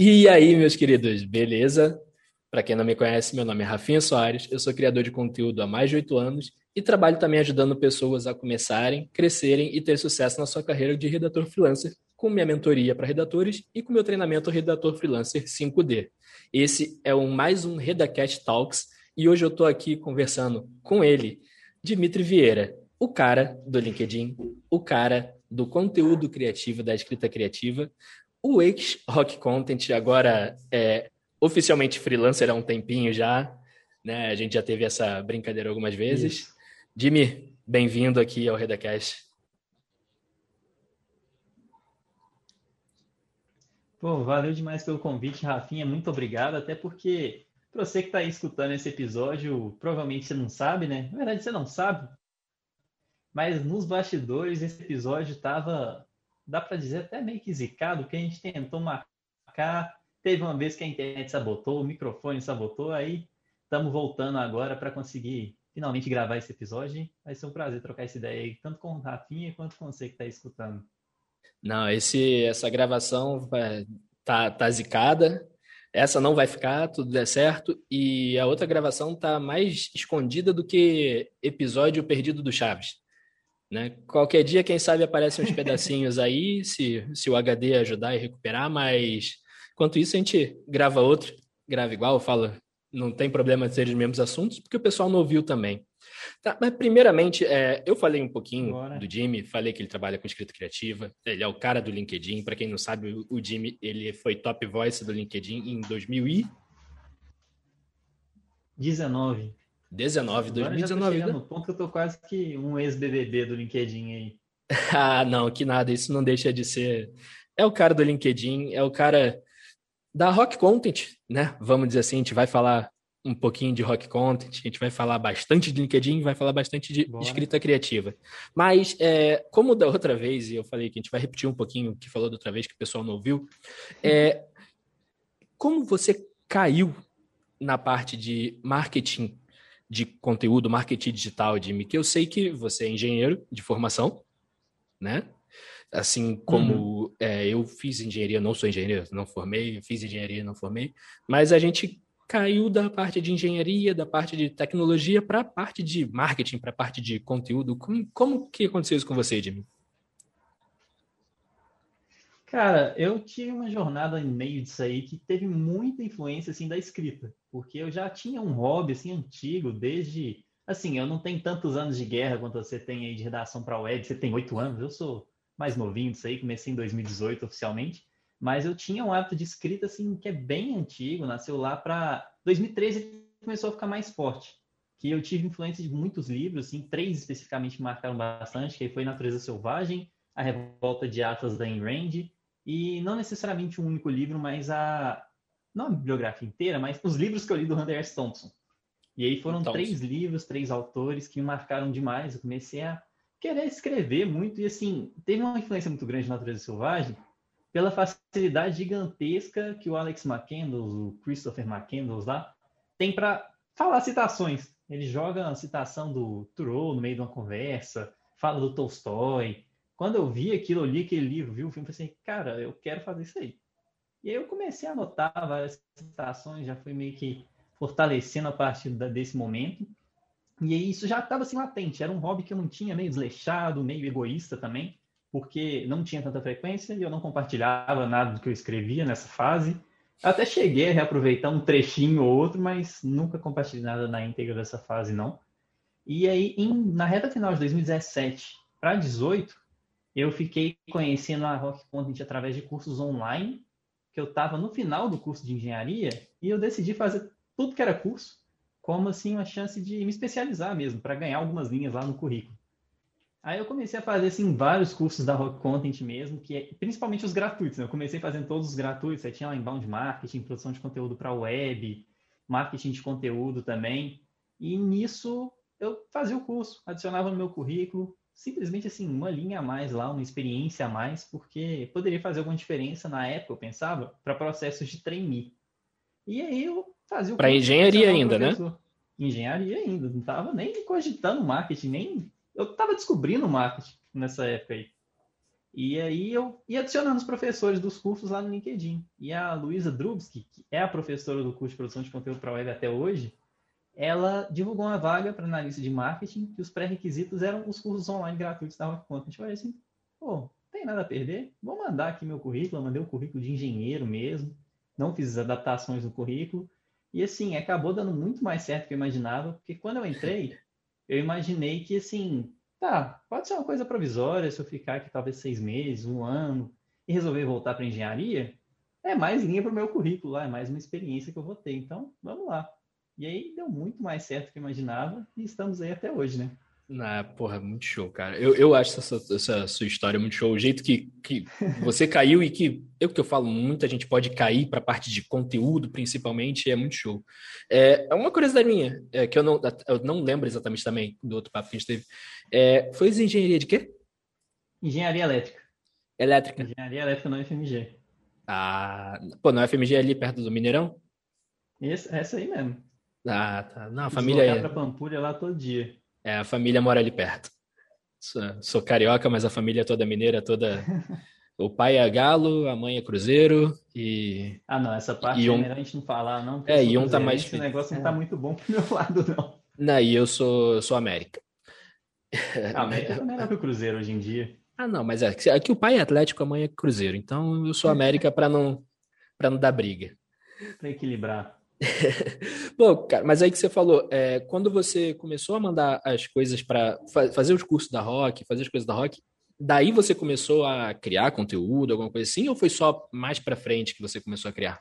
E aí, meus queridos, beleza? Para quem não me conhece, meu nome é Rafinha Soares, eu sou criador de conteúdo há mais de oito anos e trabalho também ajudando pessoas a começarem, crescerem e ter sucesso na sua carreira de redator freelancer, com minha mentoria para redatores e com meu treinamento Redator Freelancer 5D. Esse é mais um Redacast Talks e hoje eu estou aqui conversando com ele, Dimitri Vieira, o cara do LinkedIn, o cara do conteúdo criativo, da escrita criativa, o ex-Rock Content agora é oficialmente freelancer há um tempinho já, né? A gente já teve essa brincadeira algumas vezes. Isso. Jimmy, bem-vindo aqui ao Redacast. Pô, valeu demais pelo convite, Rafinha. Muito obrigado, até porque para você que está aí escutando esse episódio, provavelmente você não sabe, né? Na verdade, você não sabe. Mas nos bastidores, esse episódio estava dá para dizer até meio que zicado, porque a gente tentou marcar, teve uma vez que a internet sabotou, o microfone sabotou, aí estamos voltando agora para conseguir finalmente gravar esse episódio. Vai ser um prazer trocar essa ideia aí, tanto com o Rafinha quanto com você que está escutando. Não, esse, essa gravação tá, tá zicada. Essa não vai ficar, tudo der certo. E a outra gravação tá mais escondida do que episódio perdido do Chaves. Né? Qualquer dia, quem sabe, aparecem uns pedacinhos aí, se, se o HD ajudar e recuperar, mas enquanto isso a gente grava outro, grava igual, fala, não tem problema de ser os mesmos assuntos, porque o pessoal não ouviu também. Tá, mas primeiramente, é, eu falei um pouquinho Bora. do Jimmy, falei que ele trabalha com escrita criativa, ele é o cara do LinkedIn, para quem não sabe, o Jimmy, ele foi top voice do LinkedIn em 2019. 19, 2019. Já tô no ponto que eu tô quase que um ex-BBB do LinkedIn aí. ah, não, que nada, isso não deixa de ser. É o cara do LinkedIn, é o cara da Rock Content, né? Vamos dizer assim, a gente vai falar um pouquinho de Rock Content, a gente vai falar bastante de LinkedIn, vai falar bastante de Bora. escrita criativa. Mas, é, como da outra vez, e eu falei que a gente vai repetir um pouquinho o que falou da outra vez, que o pessoal não ouviu, é, como você caiu na parte de marketing de conteúdo, marketing digital, Jimmy, que eu sei que você é engenheiro de formação, né? Assim como uhum. é, eu fiz engenharia, não sou engenheiro, não formei, fiz engenharia, não formei, mas a gente caiu da parte de engenharia, da parte de tecnologia para a parte de marketing, para a parte de conteúdo. Como, como que aconteceu isso com você, Jimmy? Cara, eu tive uma jornada em meio disso aí que teve muita influência assim da escrita, porque eu já tinha um hobby assim antigo desde assim, eu não tenho tantos anos de guerra quanto você tem aí de redação para web, você tem oito anos, eu sou mais novinho disso aí, comecei em 2018 oficialmente, mas eu tinha um hábito de escrita assim que é bem antigo, nasceu lá para 2013 começou a ficar mais forte, que eu tive influência de muitos livros, assim, três especificamente marcaram bastante, que foi Natureza Selvagem, A Revolta de Atlas da Ayn Rand e não necessariamente um único livro, mas a não a bibliografia inteira, mas os livros que eu li do Hunter S. Thompson. E aí foram Thompson. três livros, três autores que me marcaram demais. Eu comecei a querer escrever muito e assim, teve uma influência muito grande na natureza selvagem pela facilidade gigantesca que o Alex McCandles, o Christopher McCandles lá, tem para falar citações. Ele joga a citação do Thoreau no meio de uma conversa, fala do Tolstói, quando eu vi aquilo, eu li aquele livro, vi o filme, pensei, cara, eu quero fazer isso aí. E aí eu comecei a anotar várias citações, já fui meio que fortalecendo a partir desse momento. E aí isso já estava assim latente, era um hobby que eu não tinha, meio desleixado, meio egoísta também, porque não tinha tanta frequência e eu não compartilhava nada do que eu escrevia nessa fase. Eu até cheguei a reaproveitar um trechinho ou outro, mas nunca compartilhei nada na íntegra dessa fase, não. E aí, em, na reta final de 2017 para 2018, eu fiquei conhecendo a Rock Content através de cursos online, que eu estava no final do curso de engenharia, e eu decidi fazer tudo que era curso, como assim uma chance de me especializar mesmo, para ganhar algumas linhas lá no currículo. Aí eu comecei a fazer assim vários cursos da Rock Content mesmo, que é, principalmente os gratuitos. Né? Eu comecei fazendo todos os gratuitos, aí tinha lá inbound marketing, produção de conteúdo para web, marketing de conteúdo também. E nisso eu fazia o curso, adicionava no meu currículo, simplesmente assim, uma linha a mais lá, uma experiência a mais, porque poderia fazer alguma diferença na época, eu pensava, para processos de trainee. E aí eu fazia o Para engenharia ainda, né? Engenharia ainda, não estava nem cogitando marketing, nem eu estava descobrindo marketing nessa época aí. E aí eu ia adicionando os professores dos cursos lá no LinkedIn. E a Luísa Drubski, que é a professora do curso de produção de conteúdo para web até hoje, ela divulgou uma vaga para analista de marketing, que os pré-requisitos eram os cursos online gratuitos da Rock Content. Eu falei assim, pô, tem nada a perder, vou mandar aqui meu currículo, eu mandei um currículo de engenheiro mesmo, não fiz adaptações no currículo, e assim, acabou dando muito mais certo do que eu imaginava, porque quando eu entrei, eu imaginei que assim, tá, pode ser uma coisa provisória se eu ficar aqui talvez seis meses, um ano, e resolver voltar para engenharia, é mais linha para o meu currículo é mais uma experiência que eu vou ter. Então, vamos lá. E aí deu muito mais certo do que eu imaginava e estamos aí até hoje, né? Ah, porra, muito show, cara. Eu, eu acho essa, essa sua história muito show. O jeito que, que você caiu e que, eu que eu falo, muita gente pode cair para a parte de conteúdo, principalmente, é muito show. É, é uma curiosidade minha, é, que eu não, eu não lembro exatamente também do outro papo que a gente teve. É, foi engenharia de quê? Engenharia elétrica. Elétrica. Engenharia elétrica no FMG. Ah, pô, no FMG é ali perto do Mineirão? Esse, essa aí mesmo. Ah, tá. Não, a família é. pra Pampulha lá todo dia. É, a família mora ali perto. Sou, sou carioca, mas a família é toda mineira, toda. o pai é galo, a mãe é cruzeiro e. Ah, não, essa parte e é um... melhor a gente não falar, não. É, e um tá mais. Esse negócio não tá muito bom pro meu lado, não. Não, e eu sou, sou América. A América é melhor que o Cruzeiro hoje em dia. Ah, não, mas é que o pai é Atlético, a mãe é Cruzeiro. Então eu sou América para não, pra não dar briga. Para equilibrar. Bom, cara, mas aí que você falou, é, quando você começou a mandar as coisas para fa fazer os cursos da Rock, fazer as coisas da Rock, daí você começou a criar conteúdo, alguma coisa assim, ou foi só mais para frente que você começou a criar?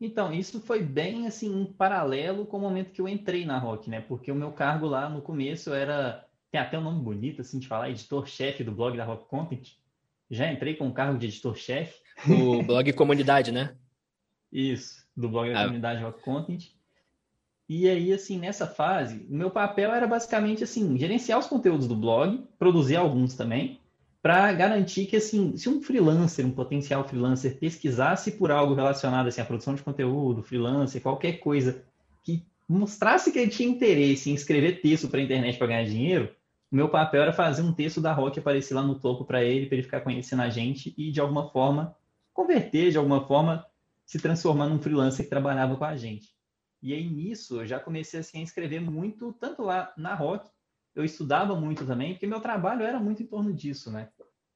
Então, isso foi bem assim em paralelo com o momento que eu entrei na Rock, né? Porque o meu cargo lá no começo era tem até um nome bonito assim de falar, editor-chefe do blog da Rock Content. Já entrei com o cargo de editor-chefe. O blog comunidade, né? Isso, do blog da ah. comunidade Rock Content. E aí, assim, nessa fase, o meu papel era basicamente, assim, gerenciar os conteúdos do blog, produzir alguns também, para garantir que, assim, se um freelancer, um potencial freelancer, pesquisasse por algo relacionado, assim, à produção de conteúdo, freelancer, qualquer coisa que mostrasse que ele tinha interesse em escrever texto para a internet para ganhar dinheiro, o meu papel era fazer um texto da Rock aparecer lá no topo para ele, para ele ficar conhecendo a gente e, de alguma forma, converter, de alguma forma, se transformar num freelancer que trabalhava com a gente. E aí nisso eu já comecei assim, a escrever muito, tanto lá na Rock, eu estudava muito também, porque meu trabalho era muito em torno disso, né?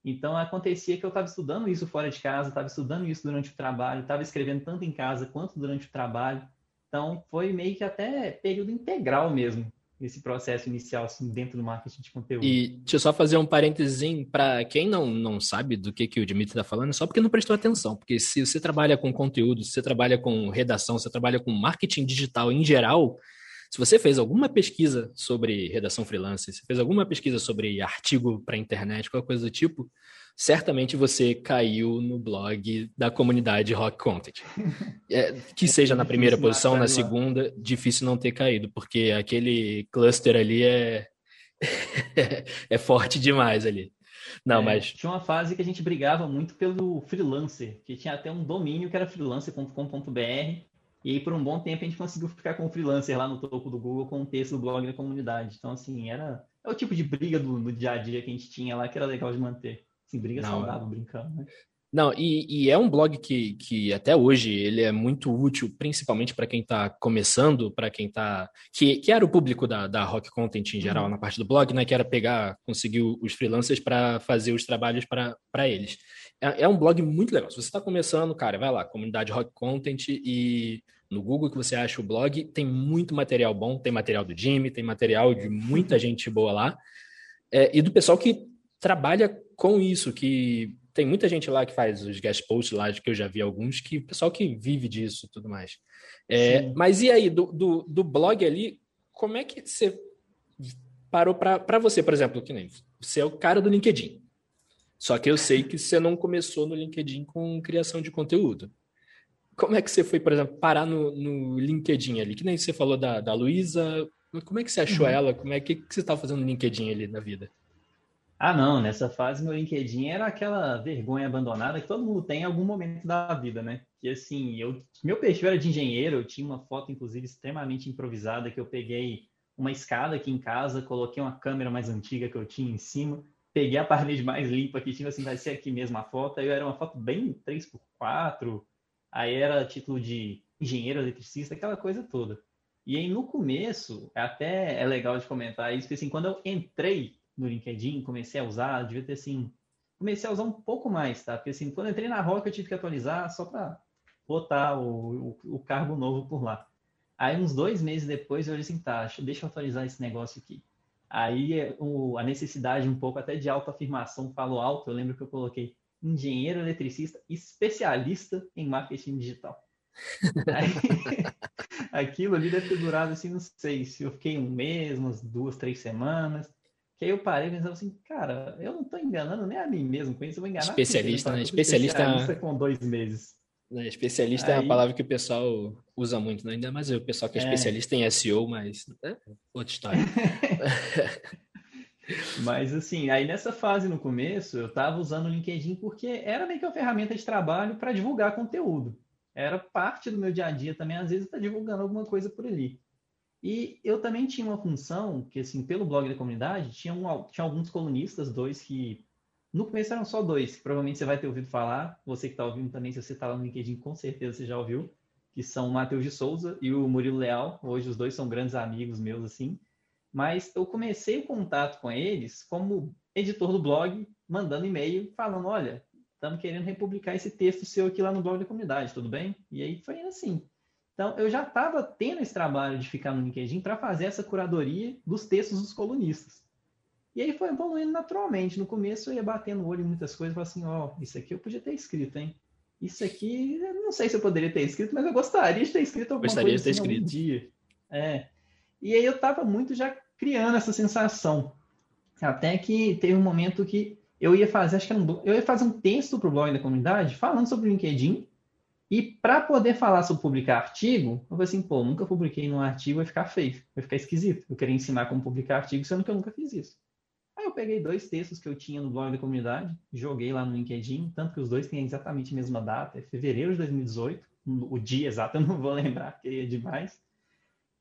Então acontecia que eu estava estudando isso fora de casa, estava estudando isso durante o trabalho, estava escrevendo tanto em casa quanto durante o trabalho. Então foi meio que até período integral mesmo esse processo inicial assim, dentro do marketing de conteúdo. E deixa eu só fazer um parênteses para quem não, não sabe do que, que o Dimitri está falando, só porque não prestou atenção. Porque se você trabalha com conteúdo, se você trabalha com redação, se você trabalha com marketing digital em geral, se você fez alguma pesquisa sobre redação freelance, se fez alguma pesquisa sobre artigo para internet, qualquer coisa do tipo, certamente você caiu no blog da comunidade Rock Content. É, que seja na primeira posição, na segunda, difícil não ter caído, porque aquele cluster ali é, é forte demais ali. Não, é, mas. Tinha uma fase que a gente brigava muito pelo freelancer, que tinha até um domínio que era freelancer.com.br. E aí, por um bom tempo, a gente conseguiu ficar com o freelancer lá no topo do Google com o texto do blog da comunidade. Então, assim, era é o tipo de briga do, do dia a dia que a gente tinha lá que era legal de manter. Sim, briga não, saudável, brincando, né? Não, e, e, é um blog que, que até hoje ele é muito útil, principalmente para quem está começando, para quem está. Que, que era o público da, da Rock Content em geral, uhum. na parte do blog, né? Que era pegar, conseguir os freelancers para fazer os trabalhos para eles. É, é, um blog muito legal. Se você está começando, cara, vai lá, comunidade Rock Content e no Google que você acha o blog, tem muito material bom, tem material do Jimmy, tem material de muita gente boa lá. É, e do pessoal que trabalha com isso, que tem muita gente lá que faz os guest posts lá, que eu já vi alguns, que pessoal que vive disso e tudo mais. É, mas e aí, do, do, do, blog ali, como é que você parou para você, por exemplo, que nem você é o cara do LinkedIn. Só que eu sei que você não começou no LinkedIn com criação de conteúdo. Como é que você foi, por exemplo, parar no, no LinkedIn ali? Que nem você falou da, da Luísa. Como é que você achou uhum. ela? Como é que, que você estava fazendo no LinkedIn ali na vida? Ah, não, nessa fase meu LinkedIn era aquela vergonha abandonada que todo mundo tem em algum momento da vida, né? Que assim, eu, meu perfil era de engenheiro, eu tinha uma foto, inclusive, extremamente improvisada, que eu peguei uma escada aqui em casa, coloquei uma câmera mais antiga que eu tinha em cima, peguei a parede mais limpa que tinha, assim, vai ser aqui mesmo a foto. Aí era uma foto bem 3x4, aí era título de engenheiro eletricista, aquela coisa toda. E aí no começo, até é legal de comentar isso, porque assim, quando eu entrei no LinkedIn, comecei a usar, devia ter assim, comecei a usar um pouco mais, tá? Porque assim, quando entrei na Rock eu tive que atualizar só para botar o, o, o, cargo novo por lá. Aí uns dois meses depois eu olhei assim, tá, deixa eu atualizar esse negócio aqui. Aí o, a necessidade um pouco até de autoafirmação falou alto, eu lembro que eu coloquei engenheiro eletricista especialista em marketing digital. Aí, aquilo ali deve ter durado, assim, não sei se eu fiquei um mês, umas duas, três semanas. Que aí eu parei pensando assim, cara, eu não estou enganando nem a mim mesmo com isso, eu vou enganar. Especialista, né? Especialista, especialista com dois meses. Né? Especialista aí... é uma palavra que o pessoal usa muito, né? ainda mais o pessoal que é, é. especialista em SEO, mas é outra história. Mas assim, aí nessa fase no começo, eu estava usando o LinkedIn porque era meio que uma ferramenta de trabalho para divulgar conteúdo era parte do meu dia a dia também, às vezes, estar tá divulgando alguma coisa por ali. E eu também tinha uma função, que assim, pelo blog da comunidade, tinha, um, tinha alguns colunistas, dois que. No começo eram só dois, que provavelmente você vai ter ouvido falar. Você que está ouvindo também, se você está lá no LinkedIn, com certeza você já ouviu. Que são o Matheus de Souza e o Murilo Leal. Hoje os dois são grandes amigos meus, assim. Mas eu comecei o contato com eles como editor do blog, mandando e-mail, falando: olha, estamos querendo republicar esse texto seu aqui lá no blog da comunidade, tudo bem? E aí foi assim. Então, eu já estava tendo esse trabalho de ficar no LinkedIn para fazer essa curadoria dos textos dos colunistas. E aí foi evoluindo naturalmente. No começo eu ia batendo o olho em muitas coisas e falava assim, ó, oh, isso aqui eu podia ter escrito, hein? Isso aqui, eu não sei se eu poderia ter escrito, mas eu gostaria de ter escrito alguma gostaria coisa de ter assim, escrito. dia. É. E aí eu estava muito já criando essa sensação. Até que teve um momento que eu ia fazer, acho que um, eu ia fazer um texto para o blog da comunidade falando sobre o LinkedIn. E para poder falar sobre publicar artigo, eu falei assim, pô, nunca publiquei num artigo, vai ficar feio, vai ficar esquisito. Eu queria ensinar como publicar artigo, sendo que eu nunca fiz isso. Aí eu peguei dois textos que eu tinha no blog da comunidade, joguei lá no LinkedIn, tanto que os dois têm exatamente a mesma data, é fevereiro de 2018, o dia exato eu não vou lembrar, porque é demais.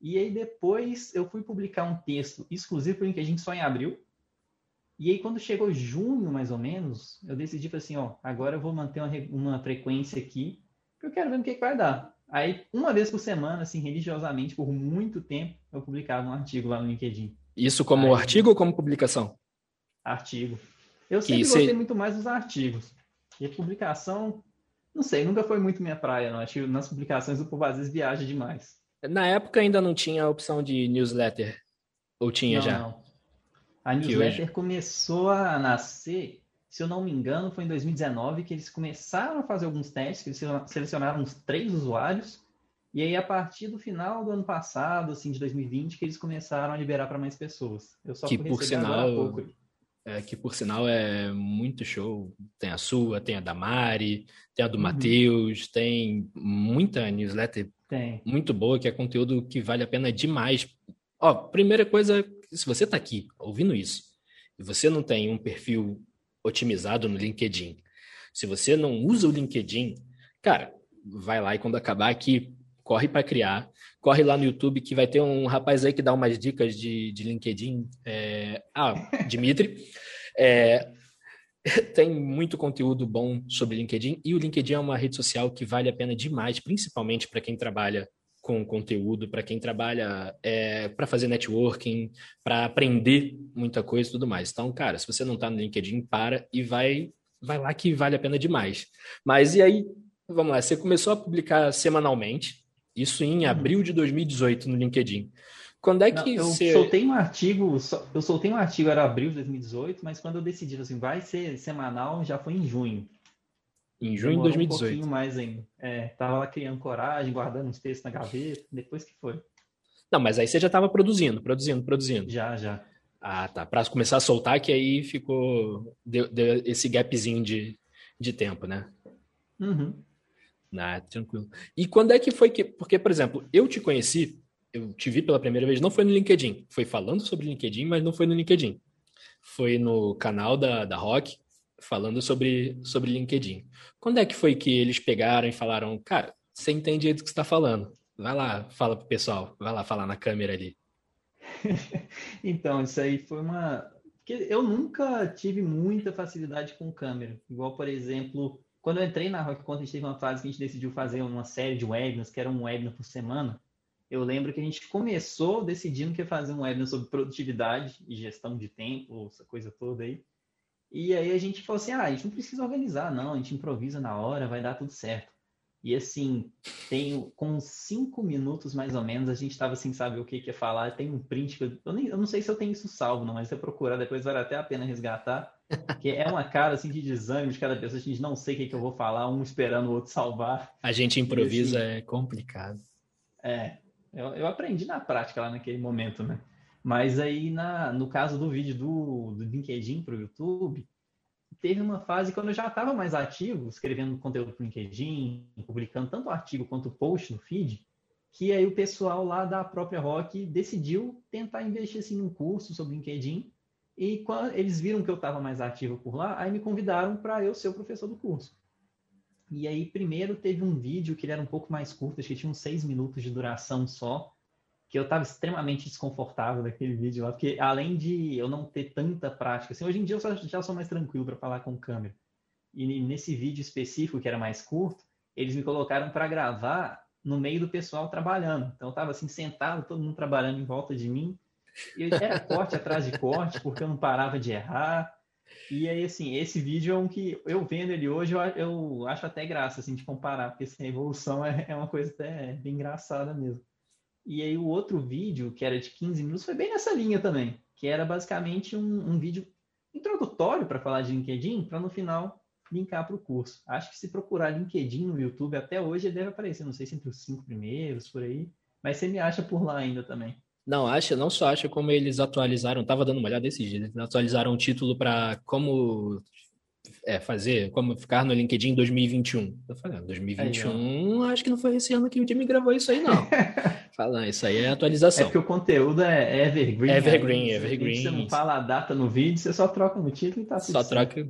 E aí depois eu fui publicar um texto exclusivo para o LinkedIn só em abril, e aí, quando chegou junho, mais ou menos, eu decidi assim, ó, agora eu vou manter uma, uma frequência aqui, eu quero ver o que, que vai dar. Aí, uma vez por semana, assim, religiosamente, por muito tempo, eu publicava um artigo lá no LinkedIn. Isso como aí, artigo ou como publicação? Artigo. Eu sempre que gostei muito mais dos artigos. E a publicação, não sei, nunca foi muito minha praia, não. Acho que nas publicações o povo às vezes viaja demais. Na época ainda não tinha a opção de newsletter. Ou tinha não, já? Não. A newsletter hoje... começou a nascer, se eu não me engano, foi em 2019 que eles começaram a fazer alguns testes, que eles selecionaram uns três usuários, e aí a partir do final do ano passado, assim, de 2020, que eles começaram a liberar para mais pessoas. Eu só que por sinal, pouco. É, que por sinal é muito show. Tem a sua, tem a da Mari, tem a do uhum. Matheus, tem muita newsletter tem. muito boa, que é conteúdo que vale a pena demais. Ó, primeira coisa se você está aqui ouvindo isso e você não tem um perfil otimizado no LinkedIn, se você não usa o LinkedIn, cara, vai lá e quando acabar aqui, corre para criar, corre lá no YouTube que vai ter um rapaz aí que dá umas dicas de, de LinkedIn. É... Ah, Dimitri. É... Tem muito conteúdo bom sobre LinkedIn e o LinkedIn é uma rede social que vale a pena demais, principalmente para quem trabalha com conteúdo, para quem trabalha é, para fazer networking, para aprender muita coisa e tudo mais. Então, cara, se você não está no LinkedIn, para e vai, vai lá que vale a pena demais. Mas e aí, vamos lá, você começou a publicar semanalmente, isso em uhum. abril de 2018 no LinkedIn. Quando é que não, eu você... soltei um artigo, eu soltei um artigo era abril de 2018, mas quando eu decidi assim, vai ser semanal, já foi em junho. Em junho de 2018. Um pouquinho mais ainda. É, tava lá criando coragem, guardando uns textos na gaveta, depois que foi. Não, mas aí você já estava produzindo, produzindo, produzindo. Já, já. Ah, tá. Para começar a soltar, que aí ficou. Deu, deu, esse gapzinho de, de tempo, né? Uhum. Ah, tranquilo. E quando é que foi que. Porque, por exemplo, eu te conheci, eu te vi pela primeira vez, não foi no LinkedIn. Foi falando sobre LinkedIn, mas não foi no LinkedIn. Foi no canal da, da Rock, falando sobre, sobre LinkedIn. Quando é que foi que eles pegaram e falaram, cara, você entende do que está falando? Vai lá, fala pro pessoal, vai lá falar na câmera ali. então, isso aí foi uma. Eu nunca tive muita facilidade com câmera. Igual, por exemplo, quando eu entrei na Rock Content, teve uma fase que a gente decidiu fazer uma série de webinars, que era um webinar por semana. Eu lembro que a gente começou decidindo que ia fazer um webinar sobre produtividade e gestão de tempo, essa coisa toda aí. E aí a gente falou assim, ah, a gente não precisa organizar, não, a gente improvisa na hora, vai dar tudo certo. E assim, tem com cinco minutos mais ou menos, a gente estava sem saber o que, que ia falar. Tem um print que eu, eu, nem, eu não sei se eu tenho isso salvo, não, mas se eu procurar depois vale até a pena resgatar. Que é uma cara assim de desânimo de cada pessoa, a gente não sei o que, que eu vou falar, um esperando o outro salvar. A gente improvisa, assim, é complicado. É, eu, eu aprendi na prática lá naquele momento, né? Mas aí, na, no caso do vídeo do, do LinkedIn para o YouTube, teve uma fase quando eu já estava mais ativo, escrevendo conteúdo para o LinkedIn, publicando tanto artigo quanto post no feed, que aí o pessoal lá da própria Rock decidiu tentar investir assim, num curso sobre LinkedIn. E quando eles viram que eu estava mais ativo por lá, aí me convidaram para eu ser o professor do curso. E aí, primeiro teve um vídeo que ele era um pouco mais curto, acho que tinha uns seis minutos de duração só, que eu estava extremamente desconfortável daquele vídeo lá, porque além de eu não ter tanta prática, assim, hoje em dia eu já sou mais tranquilo para falar com câmera. E nesse vídeo específico, que era mais curto, eles me colocaram para gravar no meio do pessoal trabalhando. Então eu estava assim sentado, todo mundo trabalhando em volta de mim. E era corte atrás de corte, porque eu não parava de errar. E aí, assim, esse vídeo é um que eu vendo ele hoje, eu, eu acho até graça, assim, de comparar, porque assim, a evolução é, é uma coisa até bem engraçada mesmo. E aí o outro vídeo, que era de 15 minutos, foi bem nessa linha também, que era basicamente um, um vídeo introdutório para falar de LinkedIn, para no final linkar para o curso. Acho que se procurar LinkedIn no YouTube até hoje, ele deve aparecer, não sei se entre os cinco primeiros, por aí, mas você me acha por lá ainda também. Não, acha, não só acha como eles atualizaram, tava dando uma olhada desses dias, eles atualizaram o título para como é, fazer, como ficar no LinkedIn em 2021. Eu falei, 2021, ah, acho que não foi esse ano que o Jimmy gravou isso aí, não. Falando, isso aí é atualização. É porque o conteúdo é evergreen. Evergreen, aí, evergreen. Você não fala a data no vídeo, você só troca no título e tá tudo Só troca.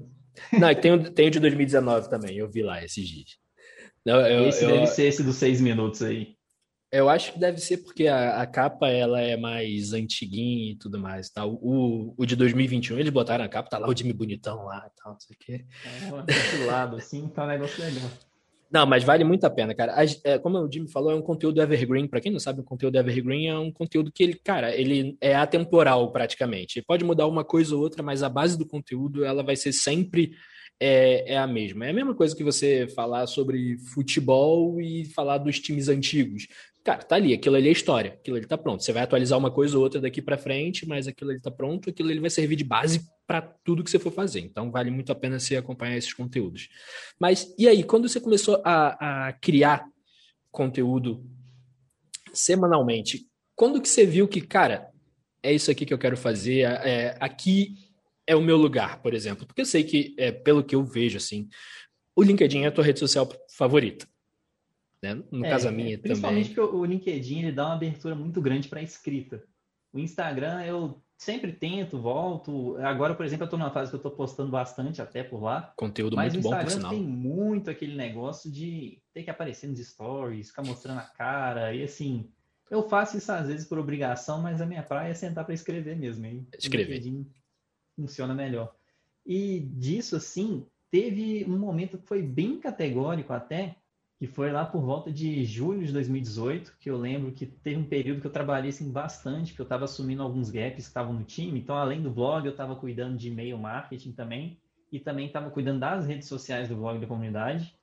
Não, tem o, tem o de 2019 também, eu vi lá esses dias. Eu, eu, esse eu, deve ser esse dos seis minutos aí. Eu acho que deve ser porque a, a, capa ela é mais antiguinha e tudo mais. Tá? O, o de 2021, eles botaram a capa, tá lá o Jimmy bonitão lá e tal, não sei o quê. É, lado, assim, tá um negócio legal. Não, mas vale muito a pena, cara. É, como o Jimmy falou, é um conteúdo evergreen. Para quem não sabe, o conteúdo evergreen é um conteúdo que ele, cara, ele é atemporal praticamente. Ele pode mudar uma coisa ou outra, mas a base do conteúdo ela vai ser sempre é, é, a mesma. É a mesma coisa que você falar sobre futebol e falar dos times antigos. Cara, tá ali, aquilo ali é história, aquilo ali tá pronto. Você vai atualizar uma coisa ou outra daqui para frente, mas aquilo ali tá pronto, aquilo ali vai servir de base para tudo que você for fazer. Então vale muito a pena você acompanhar esses conteúdos. Mas e aí, quando você começou a, a criar conteúdo semanalmente, quando que você viu que, cara, é isso aqui que eu quero fazer, é, aqui é o meu lugar, por exemplo? Porque eu sei que, é, pelo que eu vejo, assim, o LinkedIn é a tua rede social favorita né? No é, caso a minha principalmente também. Principalmente porque o LinkedIn ele dá uma abertura muito grande para escrita. O Instagram eu sempre tento, volto. Agora, por exemplo, eu estou numa fase que eu estou postando bastante até por lá. Conteúdo muito bom, por sinal. tem muito aquele negócio de ter que aparecer nos stories, ficar mostrando a cara e assim. Eu faço isso às vezes por obrigação, mas a minha praia é sentar para escrever mesmo. Hein? Escrever. funciona melhor. E disso, assim, teve um momento que foi bem categórico até, que foi lá por volta de julho de 2018, que eu lembro que teve um período que eu trabalhei assim, bastante, que eu estava assumindo alguns gaps que estavam no time. Então, além do blog, eu estava cuidando de e-mail marketing também, e também estava cuidando das redes sociais do blog da comunidade.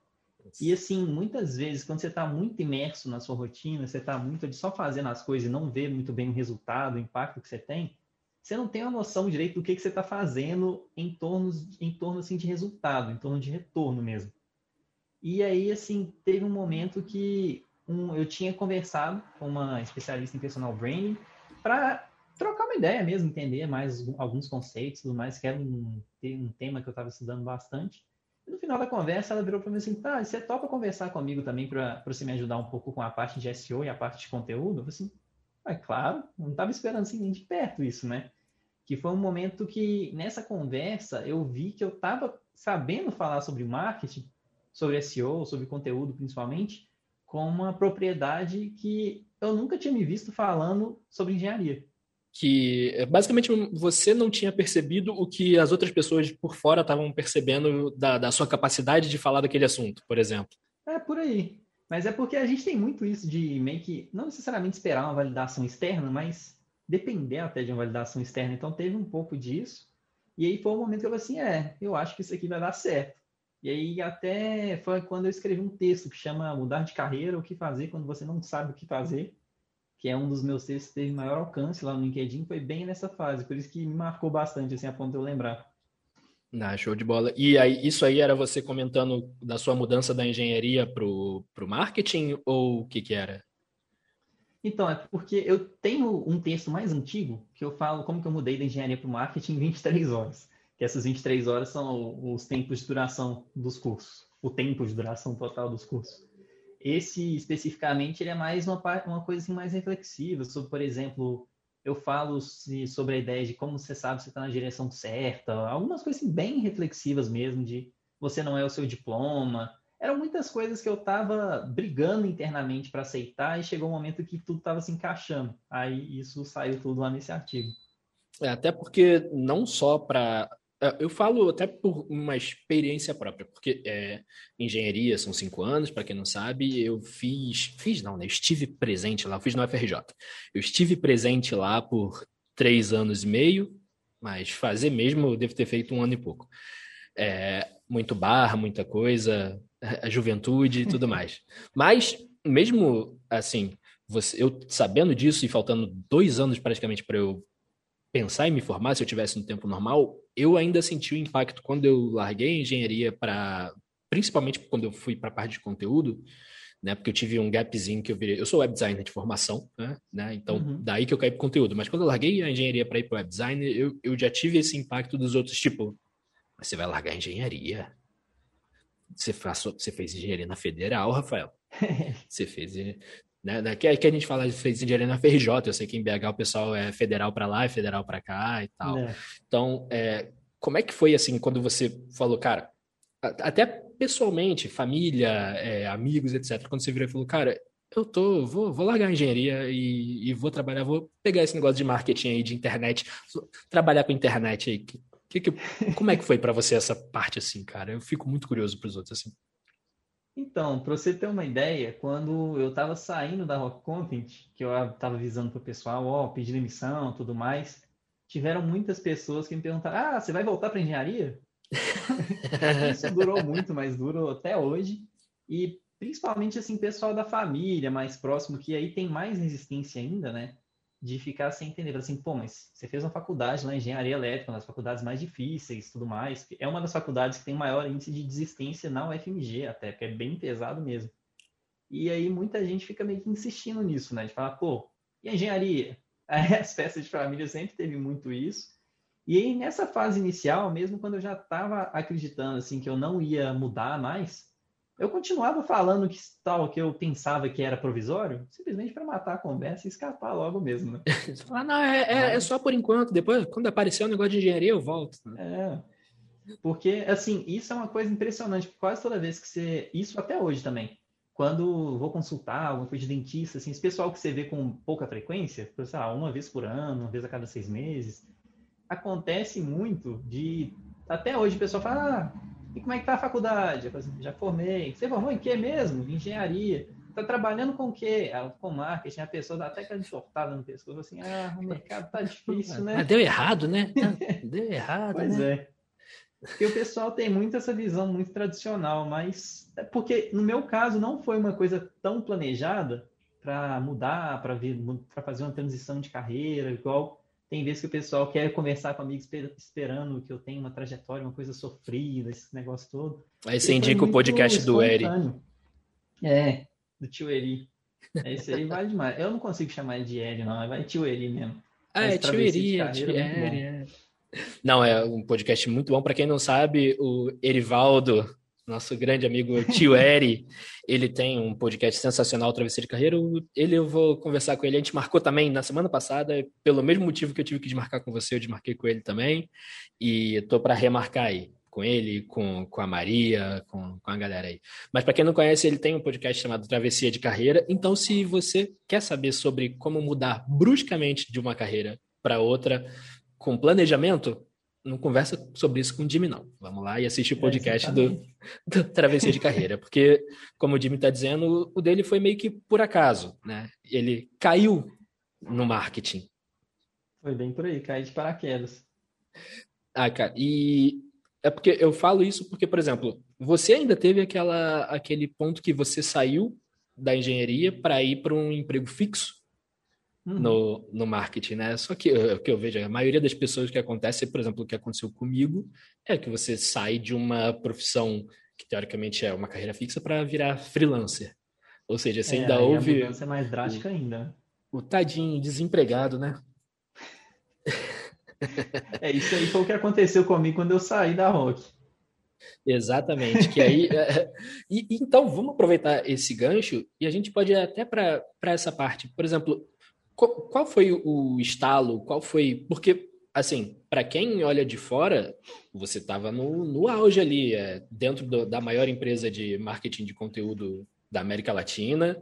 E assim, muitas vezes, quando você está muito imerso na sua rotina, você está muito de só fazendo as coisas e não vê muito bem o resultado, o impacto que você tem, você não tem uma noção direito do que, que você está fazendo em torno, em torno assim, de resultado, em torno de retorno mesmo. E aí, assim, teve um momento que um, eu tinha conversado com uma especialista em personal branding para trocar uma ideia mesmo, entender mais alguns conceitos, tudo mais, que era um, um tema que eu estava estudando bastante. E no final da conversa, ela virou para mim assim, tá, você topa conversar comigo também para você me ajudar um pouco com a parte de SEO e a parte de conteúdo? Eu falei assim, é claro, não estava esperando assim nem de perto isso, né? Que foi um momento que, nessa conversa, eu vi que eu estava sabendo falar sobre marketing, sobre SEO, sobre conteúdo principalmente, com uma propriedade que eu nunca tinha me visto falando sobre engenharia. que basicamente você não tinha percebido o que as outras pessoas por fora estavam percebendo da, da sua capacidade de falar daquele assunto, por exemplo. É por aí. Mas é porque a gente tem muito isso de meio que não necessariamente esperar uma validação externa, mas depender até de uma validação externa. Então teve um pouco disso. E aí foi o um momento que eu falei assim, é, eu acho que isso aqui vai dar certo. E aí até foi quando eu escrevi um texto que chama Mudar de Carreira, o que fazer quando você não sabe o que fazer, que é um dos meus textos que teve maior alcance lá no LinkedIn, foi bem nessa fase, por isso que me marcou bastante, assim, a ponto de eu lembrar. Ah, show de bola. E aí, isso aí era você comentando da sua mudança da engenharia para o marketing ou o que que era? Então, é porque eu tenho um texto mais antigo que eu falo como que eu mudei da engenharia para o marketing em 23 horas. Que essas 23 horas são os tempos de duração dos cursos, o tempo de duração total dos cursos. Esse, especificamente, ele é mais uma, uma coisa assim, mais reflexiva, sobre, por exemplo, eu falo sobre a ideia de como você sabe se está na direção certa, algumas coisas assim, bem reflexivas mesmo, de você não é o seu diploma. Eram muitas coisas que eu estava brigando internamente para aceitar e chegou um momento que tudo estava se encaixando. Aí isso saiu tudo lá nesse artigo. É, até porque não só para eu falo até por uma experiência própria, porque é, engenharia são cinco anos, para quem não sabe, eu fiz, fiz não, né? Eu estive presente lá, eu fiz no FRJ. Eu estive presente lá por três anos e meio, mas fazer mesmo eu devo ter feito um ano e pouco. É, muito barra, muita coisa, a juventude e tudo mais. Mas, mesmo assim, você, eu sabendo disso e faltando dois anos praticamente para eu pensar em me formar, se eu tivesse no tempo normal, eu ainda senti o impacto quando eu larguei a engenharia para, principalmente quando eu fui para a parte de conteúdo, né? Porque eu tive um gapzinho que eu virei. Eu sou web designer de formação, né? né então, uhum. daí que eu caí para conteúdo. Mas quando eu larguei a engenharia para ir para web design, eu, eu já tive esse impacto dos outros, tipo, você vai largar a engenharia? Você, faz, você fez engenharia na federal, Rafael? você fez né? né que, que a gente fala de fez engenharia na FRJ, eu sei que em BH o pessoal é federal para lá, é federal para cá e tal. É. Então, é, como é que foi assim quando você falou, cara, até pessoalmente, família, é, amigos, etc. Quando você virou e falou, cara, eu tô, vou, vou largar a engenharia e, e, vou trabalhar, vou pegar esse negócio de marketing aí, de internet, trabalhar com internet aí. Que, que, como é que foi para você essa parte assim, cara? Eu fico muito curioso para os outros assim. Então, para você ter uma ideia, quando eu estava saindo da Rock Content, que eu estava avisando para o pessoal, ó, oh, pedindo emissão, tudo mais, tiveram muitas pessoas que me perguntaram: "Ah, você vai voltar para engenharia?" Isso durou muito, mas durou até hoje. E principalmente assim, pessoal da família mais próximo, que aí tem mais resistência ainda, né? De ficar sem entender, assim, pô, mas você fez uma faculdade lá, engenharia elétrica, uma das faculdades mais difíceis, tudo mais. É uma das faculdades que tem maior índice de desistência na UFMG, até, porque é bem pesado mesmo. E aí muita gente fica meio que insistindo nisso, né? De falar, pô, e a engenharia? As festas de família sempre teve muito isso. E aí nessa fase inicial, mesmo quando eu já estava acreditando assim que eu não ia mudar mais, eu continuava falando que tal que eu pensava que era provisório, simplesmente para matar a conversa e escapar logo mesmo, né? ah, não, é, é, é, só por enquanto. Depois, quando aparecer o um negócio de engenharia, eu volto. Né? É. Porque, assim, isso é uma coisa impressionante. Quase toda vez que você. Isso até hoje também. Quando vou consultar alguma coisa de dentista, assim, esse pessoal que você vê com pouca frequência, sei lá, uma vez por ano, uma vez a cada seis meses, acontece muito de. Até hoje o pessoal fala, ah, e como é que tá a faculdade? Eu assim, já formei. Você formou em quê mesmo? Engenharia. Tá trabalhando com o quê? Ah, com marketing. A pessoa dá até aquela enxortada no pescoço, assim, ah, o mercado tá difícil, né? Mas deu errado, né? Deu errado, pois né? é. Porque o pessoal tem muito essa visão muito tradicional, mas é porque no meu caso não foi uma coisa tão planejada para mudar, para fazer uma transição de carreira, igual tem vezes que o pessoal quer conversar comigo esperando que eu tenha uma trajetória, uma coisa sofrida, esse negócio todo. Aí você indica o podcast do Eri. É, do tio Eri. Esse aí vai demais. Eu não consigo chamar ele de Eri, não. Vai tio Eri mesmo. Ah, é tio Eri, é tio Eri. É. Não, é um podcast muito bom. Para quem não sabe, o Erivaldo nosso grande amigo Tio Eri, ele tem um podcast sensacional, Travessia de Carreira. Ele eu vou conversar com ele. A gente marcou também na semana passada, pelo mesmo motivo que eu tive que desmarcar com você, eu desmarquei com ele também. E tô para remarcar aí com ele, com, com a Maria, com, com a galera aí. Mas para quem não conhece, ele tem um podcast chamado Travessia de Carreira. Então, se você quer saber sobre como mudar bruscamente de uma carreira para outra com planejamento, não conversa sobre isso com o Jimmy, não. Vamos lá e assiste o é, podcast é, do, do Travessia de Carreira. Porque, como o Jimmy está dizendo, o dele foi meio que por acaso, né? Ele caiu no marketing. Foi bem por aí, caiu de paraquedas. Ah, cara, e é porque eu falo isso porque, por exemplo, você ainda teve aquela, aquele ponto que você saiu da engenharia para ir para um emprego fixo uhum. no, no marketing, né? Só que o que eu vejo, a maioria das pessoas que acontece, por exemplo, o que aconteceu comigo, é que você sai de uma profissão que teoricamente é uma carreira fixa para virar freelancer. Ou seja, você é, ainda ouve. A é mais drástica ainda. O tadinho desempregado, né? É, isso aí foi o que aconteceu comigo quando eu saí da Rock. Exatamente. Que aí, é, e, então, vamos aproveitar esse gancho e a gente pode ir até para essa parte. Por exemplo, qual, foi o estalo? Qual foi. Porque, assim, para quem olha de fora, você estava no, no auge ali, é, dentro do, da maior empresa de marketing de conteúdo da América Latina,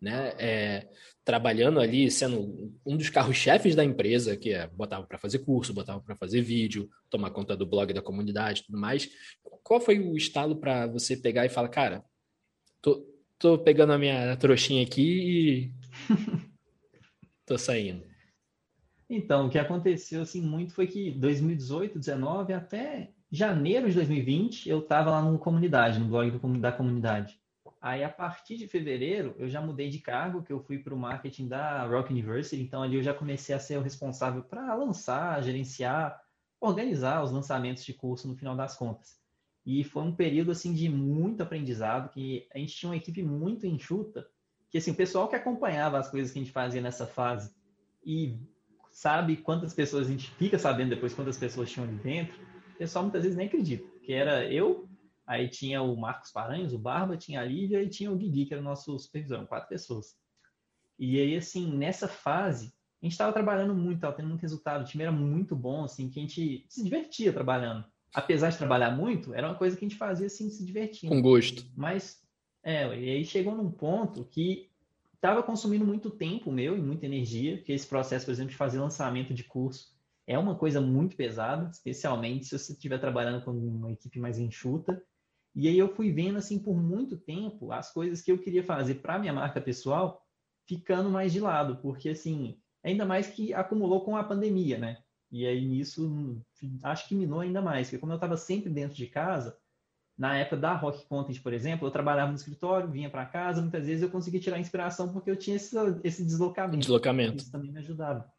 né? É, trabalhando ali, sendo um dos carros-chefes da empresa, que é botava para fazer curso, botava para fazer vídeo, tomar conta do blog da comunidade tudo mais. Qual foi o estalo para você pegar e falar, cara, tô, tô pegando a minha trouxinha aqui e tô saindo? Então, o que aconteceu assim muito foi que 2018, 19 até janeiro de 2020, eu estava lá no comunidade, no blog da comunidade. Aí, a partir de fevereiro, eu já mudei de cargo, que eu fui para o marketing da Rock University. Então, ali eu já comecei a ser o responsável para lançar, gerenciar, organizar os lançamentos de curso no final das contas. E foi um período, assim, de muito aprendizado, que a gente tinha uma equipe muito enxuta, que, assim, o pessoal que acompanhava as coisas que a gente fazia nessa fase e sabe quantas pessoas a gente fica sabendo depois quantas pessoas tinham ali dentro, o pessoal muitas vezes nem acredita, que era eu, Aí tinha o Marcos Paranhos, o Barba, tinha a Lívia e tinha o Guigui, que era o nosso supervisor, quatro pessoas. E aí, assim, nessa fase, a gente estava trabalhando muito, estava tendo muito resultado, o time era muito bom, assim, que a gente se divertia trabalhando. Apesar de trabalhar muito, era uma coisa que a gente fazia, assim, se divertindo. Com gosto. Mas, é, e aí chegou num ponto que estava consumindo muito tempo meu e muita energia, que esse processo, por exemplo, de fazer lançamento de curso é uma coisa muito pesada, especialmente se você estiver trabalhando com uma equipe mais enxuta e aí eu fui vendo assim por muito tempo as coisas que eu queria fazer para minha marca pessoal ficando mais de lado, porque assim, ainda mais que acumulou com a pandemia, né? E aí nisso acho que minou ainda mais, porque como eu estava sempre dentro de casa, na época da Rock Content, por exemplo, eu trabalhava no escritório, vinha para casa, muitas vezes eu conseguia tirar inspiração porque eu tinha esse, esse deslocamento. Deslocamento. Isso também me ajudava.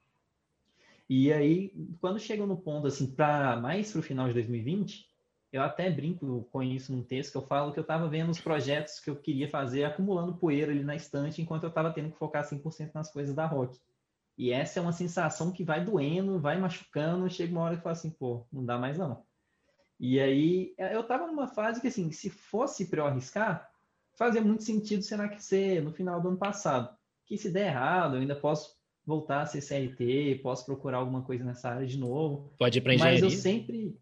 E aí, quando chegou no ponto assim, para mais para o final de 2020, eu até brinco com isso num texto que eu falo que eu estava vendo os projetos que eu queria fazer acumulando poeira ali na estante enquanto eu estava tendo que focar 100% nas coisas da rock. E essa é uma sensação que vai doendo, vai machucando, chega uma hora que fala assim, pô, não dá mais não. E aí eu estava numa fase que assim, se fosse para eu arriscar, fazia muito sentido ser na ser no final do ano passado. Que se der errado, eu ainda posso voltar a ser CLT, posso procurar alguma coisa nessa área de novo. Pode ir para engenharia. Mas eu sempre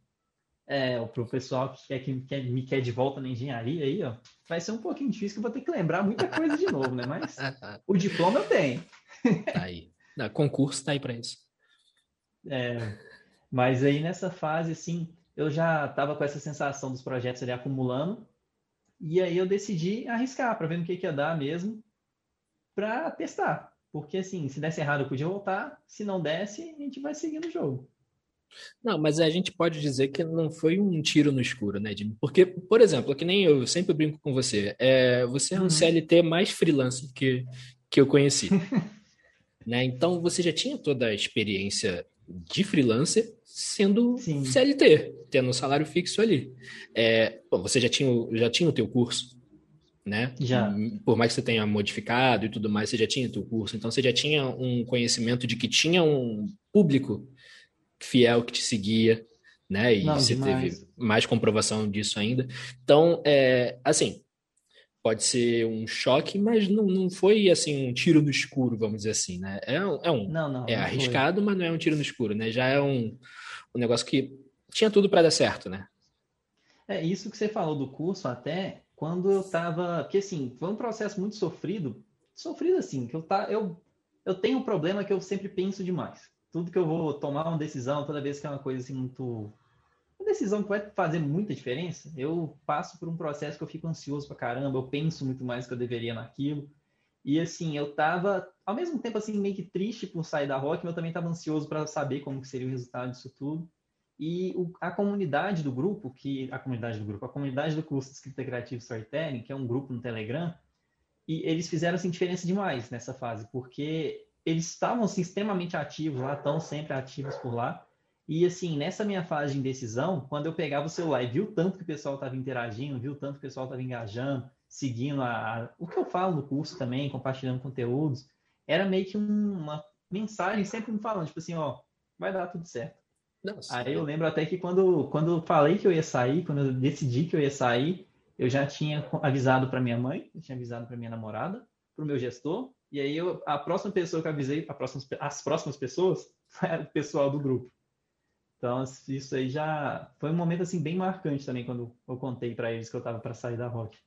é, para o pessoal que, quer, que quer, me quer de volta na engenharia aí, ó, vai ser um pouquinho difícil que eu vou ter que lembrar muita coisa de novo, né? Mas o diploma eu tenho. Tá aí. Não, concurso tá aí para isso. É, mas aí nessa fase, assim, eu já estava com essa sensação dos projetos ali acumulando, e aí eu decidi arriscar para ver no que, que ia dar mesmo, para testar. Porque, assim, se desse errado eu podia voltar, se não desse, a gente vai seguindo o jogo. Não, mas a gente pode dizer que não foi um tiro no escuro, né, Jimmy? Porque, por exemplo, que nem eu sempre brinco com você, é, você é um uhum. CLT mais freelancer que, que eu conheci. né? Então, você já tinha toda a experiência de freelancer sendo Sim. CLT, tendo um salário fixo ali. É, bom, você já tinha, já tinha o teu curso, né? Já. Por mais que você tenha modificado e tudo mais, você já tinha o teu curso. Então, você já tinha um conhecimento de que tinha um público fiel que te seguia, né? E Não, você demais. teve mais comprovação disso ainda. Então, é, assim, pode ser um choque, mas não, não foi assim um tiro no escuro, vamos dizer assim, né? É um, é, um, não, não, é não arriscado, foi. mas não é um tiro no escuro, né? Já é um, um negócio que tinha tudo para dar certo, né? É isso que você falou do curso até quando eu tava, porque assim, foi um processo muito sofrido, sofrido assim, que eu tá, eu eu tenho um problema que eu sempre penso demais. tudo que eu vou tomar uma decisão, toda vez que é uma coisa assim muito. Uma decisão que vai fazer muita diferença, eu passo por um processo que eu fico ansioso pra caramba, eu penso muito mais do que eu deveria naquilo. E assim, eu tava, ao mesmo tempo, assim, meio que triste por sair da Rock, mas eu também tava ansioso para saber como que seria o resultado disso tudo. E o, a comunidade do grupo, que a comunidade do grupo, a comunidade do curso de escrita criativa storytelling, que é um grupo no Telegram, e eles fizeram assim diferença demais nessa fase, porque eles estavam assim, extremamente ativos lá, estão sempre ativos por lá. E assim, nessa minha fase de indecisão, quando eu pegava o celular e viu tanto que o pessoal estava interagindo, viu tanto que o pessoal estava engajando, seguindo a, a, o que eu falo no curso também, compartilhando conteúdos, era meio que um, uma mensagem sempre me falando, tipo assim, ó, vai dar tudo certo. Nossa. Aí eu lembro até que quando, quando eu falei que eu ia sair, quando eu decidi que eu ia sair, eu já tinha avisado para minha mãe, eu tinha avisado para minha namorada, para o meu gestor, e aí eu, a próxima pessoa que eu avisei, próxima, as próximas pessoas, foi o pessoal do grupo. Então, isso aí já foi um momento assim bem marcante também quando eu contei para eles que eu estava para sair da Rock.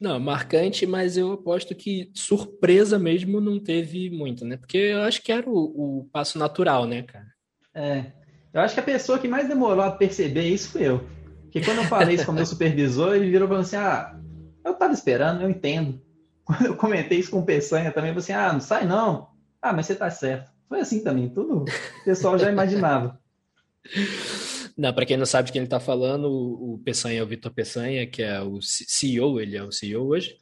Não, marcante, mas eu aposto que surpresa mesmo não teve muito, né? Porque eu acho que era o, o passo natural, né, cara? É. Eu acho que a pessoa que mais demorou a perceber isso foi eu. Porque quando eu falei isso com o meu supervisor, ele virou e falou assim: ah, eu tava esperando, eu entendo. Quando eu comentei isso com o Peçanha também, eu falei assim: ah, não sai não. Ah, mas você tá certo. Foi assim também, tudo o pessoal já imaginava. Não, para quem não sabe de quem ele está falando, o Peçanha é o Vitor Peçanha, que é o CEO, ele é o CEO hoje?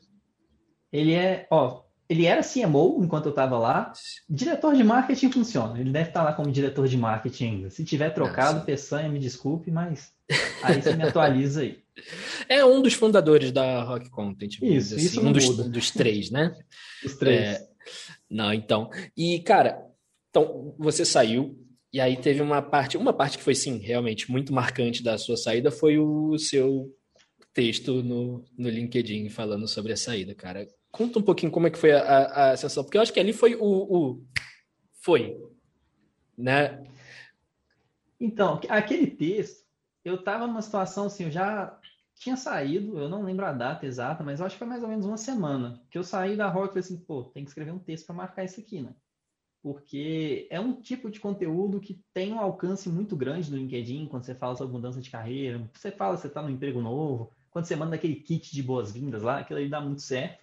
Ele é, ó, ele era CMO enquanto eu estava lá. Diretor de marketing funciona. Ele deve estar tá lá como diretor de marketing ainda. Se tiver trocado, Nossa. Peçanha, me desculpe, mas aí você me atualiza aí. É um dos fundadores da Rock Content. Isso, assim. isso um dos, dos, três, né? Os três. É... Não, então. E, cara, então você saiu, e aí teve uma parte, uma parte que foi sim, realmente muito marcante da sua saída foi o seu texto no, no LinkedIn falando sobre a saída, cara. Conta um pouquinho como é que foi a, a, a sensação, porque eu acho que ali foi o, o foi, né? Então, aquele texto, eu tava numa situação assim, eu já tinha saído, eu não lembro a data exata, mas eu acho que foi mais ou menos uma semana que eu saí da Rock e falei assim, pô, tem que escrever um texto para marcar isso aqui, né? Porque é um tipo de conteúdo que tem um alcance muito grande no LinkedIn, quando você fala sobre mudança de carreira, você fala que você está no emprego novo, quando você manda aquele kit de boas-vindas lá, aquilo aí dá muito certo.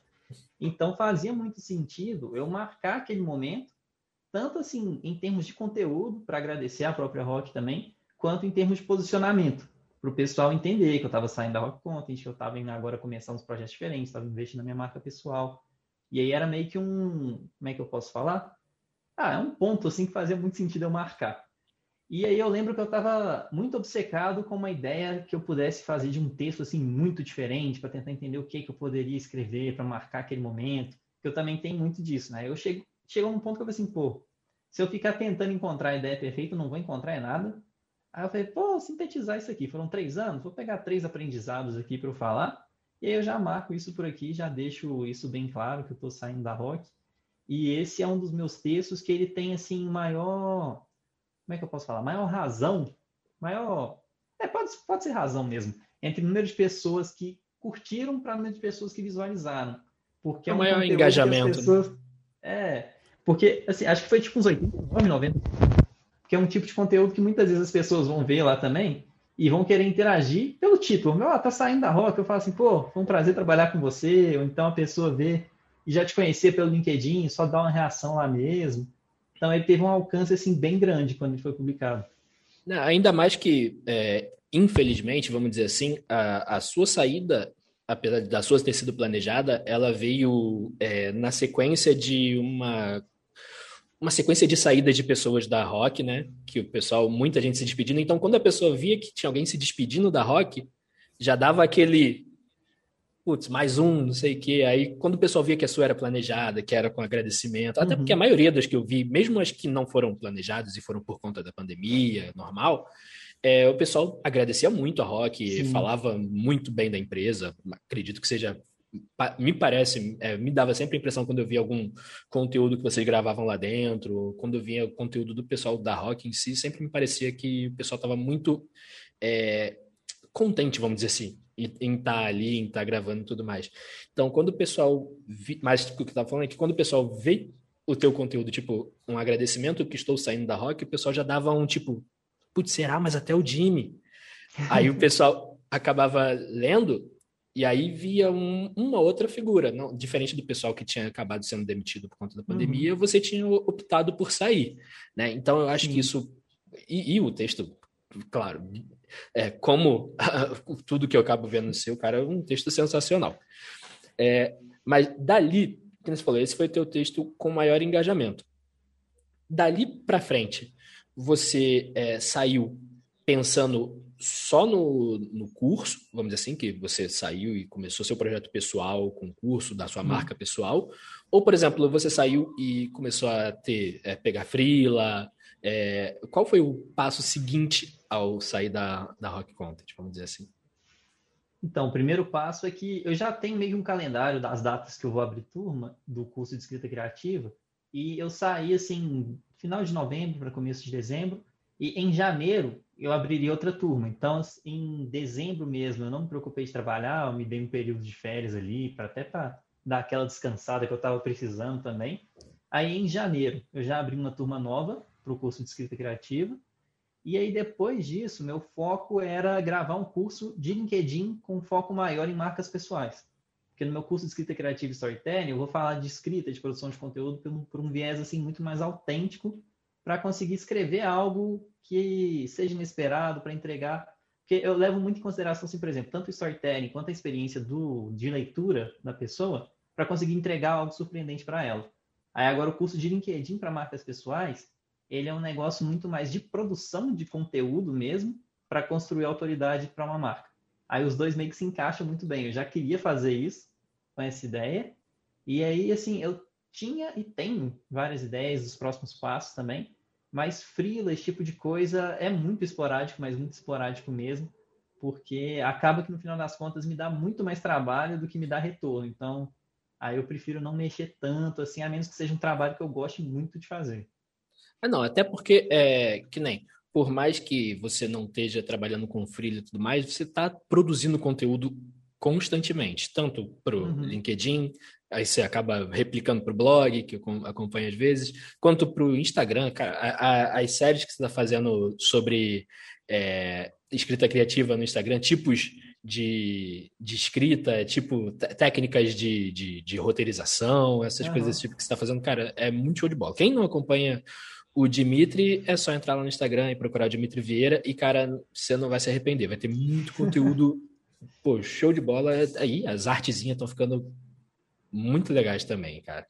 Então fazia muito sentido eu marcar aquele momento, tanto assim em termos de conteúdo, para agradecer a própria Rock também, quanto em termos de posicionamento, para o pessoal entender que eu estava saindo da Rock Content, que eu estava agora começar uns projetos diferentes, estava investindo na minha marca pessoal. E aí era meio que um, como é que eu posso falar? Ah, é um ponto assim que fazia muito sentido eu marcar. E aí eu lembro que eu estava muito obcecado com uma ideia que eu pudesse fazer de um texto assim muito diferente para tentar entender o que que eu poderia escrever para marcar aquele momento. Que eu também tenho muito disso, né? Eu chego chegou num ponto que eu falei assim, pô, se eu ficar tentando encontrar a ideia perfeita, eu não vou encontrar nada. Aí eu falei, pô, sintetizar isso aqui. Foram três anos, vou pegar três aprendizados aqui para eu falar. E aí eu já marco isso por aqui, já deixo isso bem claro que eu estou saindo da rock. E esse é um dos meus textos que ele tem assim maior, como é que eu posso falar? Maior razão, maior, é, pode, pode ser razão mesmo, entre o número de pessoas que curtiram para o número de pessoas que visualizaram. Porque é, é um maior engajamento. Né? Pessoas, né? É, porque assim, acho que foi tipo uns 89, 90. Que é um tipo de conteúdo que muitas vezes as pessoas vão ver lá também e vão querer interagir pelo título. Meu, ah, tá saindo da roca, eu falo assim, pô, foi um prazer trabalhar com você, ou então a pessoa vê e já te conhecia pelo LinkedIn, só dar uma reação lá mesmo. Então ele teve um alcance assim bem grande quando ele foi publicado. Ainda mais que, é, infelizmente, vamos dizer assim, a, a sua saída, apesar da sua ter sido planejada, ela veio é, na sequência de uma uma sequência de saídas de pessoas da Rock, né? Que o pessoal, muita gente se despedindo. Então, quando a pessoa via que tinha alguém se despedindo da Rock, já dava aquele putz, mais um, não sei o quê. Aí, quando o pessoal via que a sua era planejada, que era com agradecimento, até porque a uhum. maioria das que eu vi, mesmo as que não foram planejadas e foram por conta da pandemia, normal, é, o pessoal agradecia muito a Rock, Sim. falava muito bem da empresa. Acredito que seja. Me parece, é, me dava sempre a impressão quando eu via algum conteúdo que vocês gravavam lá dentro, quando eu via o conteúdo do pessoal da Rock em si, sempre me parecia que o pessoal estava muito é, contente, vamos dizer assim, em estar tá ali, em estar tá gravando e tudo mais. Então, quando o pessoal. Vi, mas o que eu estava falando é que quando o pessoal vê o teu conteúdo, tipo, um agradecimento que estou saindo da rock, o pessoal já dava um tipo, putz, será? Mas até o Jimmy. Aí o pessoal acabava lendo e aí via um, uma outra figura, não, diferente do pessoal que tinha acabado sendo demitido por conta da pandemia, uhum. você tinha optado por sair, né? Então eu acho Sim. que isso e, e, o texto, claro, é como tudo que eu acabo vendo no seu cara é um texto sensacional. É, mas dali, como você falou, esse foi o teu texto com maior engajamento. Dali para frente, você é, saiu pensando só no, no curso, vamos dizer assim, que você saiu e começou seu projeto pessoal com o curso da sua hum. marca pessoal, ou, por exemplo, você saiu e começou a ter, é, pegar frila, é, qual foi o passo seguinte ao sair da, da Rock Content, vamos dizer assim? Então, o primeiro passo é que eu já tenho meio um calendário das datas que eu vou abrir turma do curso de escrita criativa, e eu saí, assim, final de novembro para começo de dezembro, e em janeiro eu abriria outra turma. Então, em dezembro mesmo, eu não me preocupei de trabalhar, eu me dei um período de férias ali, para até para dar aquela descansada que eu estava precisando também. Aí, em janeiro, eu já abri uma turma nova para o curso de escrita criativa. E aí, depois disso, meu foco era gravar um curso de LinkedIn com foco maior em marcas pessoais. Porque no meu curso de escrita criativa e storytelling, eu vou falar de escrita, de produção de conteúdo por um, por um viés assim muito mais autêntico para conseguir escrever algo que seja inesperado para entregar. Porque eu levo muito em consideração, assim, por exemplo, tanto o storytelling quanto a experiência do, de leitura da pessoa para conseguir entregar algo surpreendente para ela. Aí agora o curso de LinkedIn para marcas pessoais, ele é um negócio muito mais de produção de conteúdo mesmo para construir autoridade para uma marca. Aí os dois meio que se encaixam muito bem. Eu já queria fazer isso com essa ideia. E aí, assim, eu tinha e tenho várias ideias dos próximos passos também, mas freela, esse tipo de coisa é muito esporádico, mas muito esporádico mesmo, porque acaba que no final das contas me dá muito mais trabalho do que me dá retorno. Então, aí eu prefiro não mexer tanto, assim, a menos que seja um trabalho que eu goste muito de fazer. Ah, não, até porque, é, que nem, por mais que você não esteja trabalhando com freela e tudo mais, você está produzindo conteúdo constantemente, tanto para o uhum. LinkedIn, aí você acaba replicando para o blog, que eu acompanho às vezes, quanto para o Instagram, cara, a, a, as séries que você está fazendo sobre é, escrita criativa no Instagram, tipos de, de escrita, tipo técnicas de, de, de roteirização, essas uhum. coisas tipo que você está fazendo, cara, é muito show de bola. Quem não acompanha o Dimitri, é só entrar lá no Instagram e procurar o Dimitri Vieira e, cara, você não vai se arrepender, vai ter muito conteúdo, pô, show de bola. Aí as artezinhas estão ficando muito legais também, cara.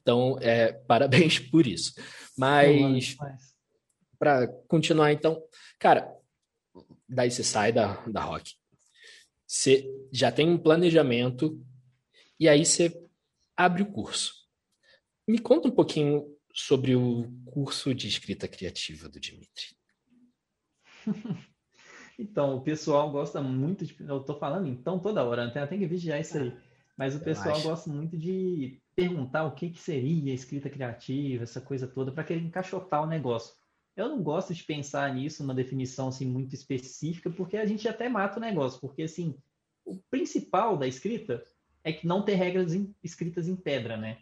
Então, é, parabéns por isso. Mas, para continuar, então, cara, daí você sai da, da rock. Você já tem um planejamento e aí você abre o curso. Me conta um pouquinho sobre o curso de escrita criativa do Dimitri. então, o pessoal gosta muito de. Eu tô falando então toda hora, né? tem que vigiar isso aí. Mas o pessoal gosta muito de perguntar o que, que seria escrita criativa, essa coisa toda, para querer encaixotar o negócio. Eu não gosto de pensar nisso, uma definição assim, muito específica, porque a gente até mata o negócio. Porque assim, o principal da escrita é que não ter regras escritas em pedra, né?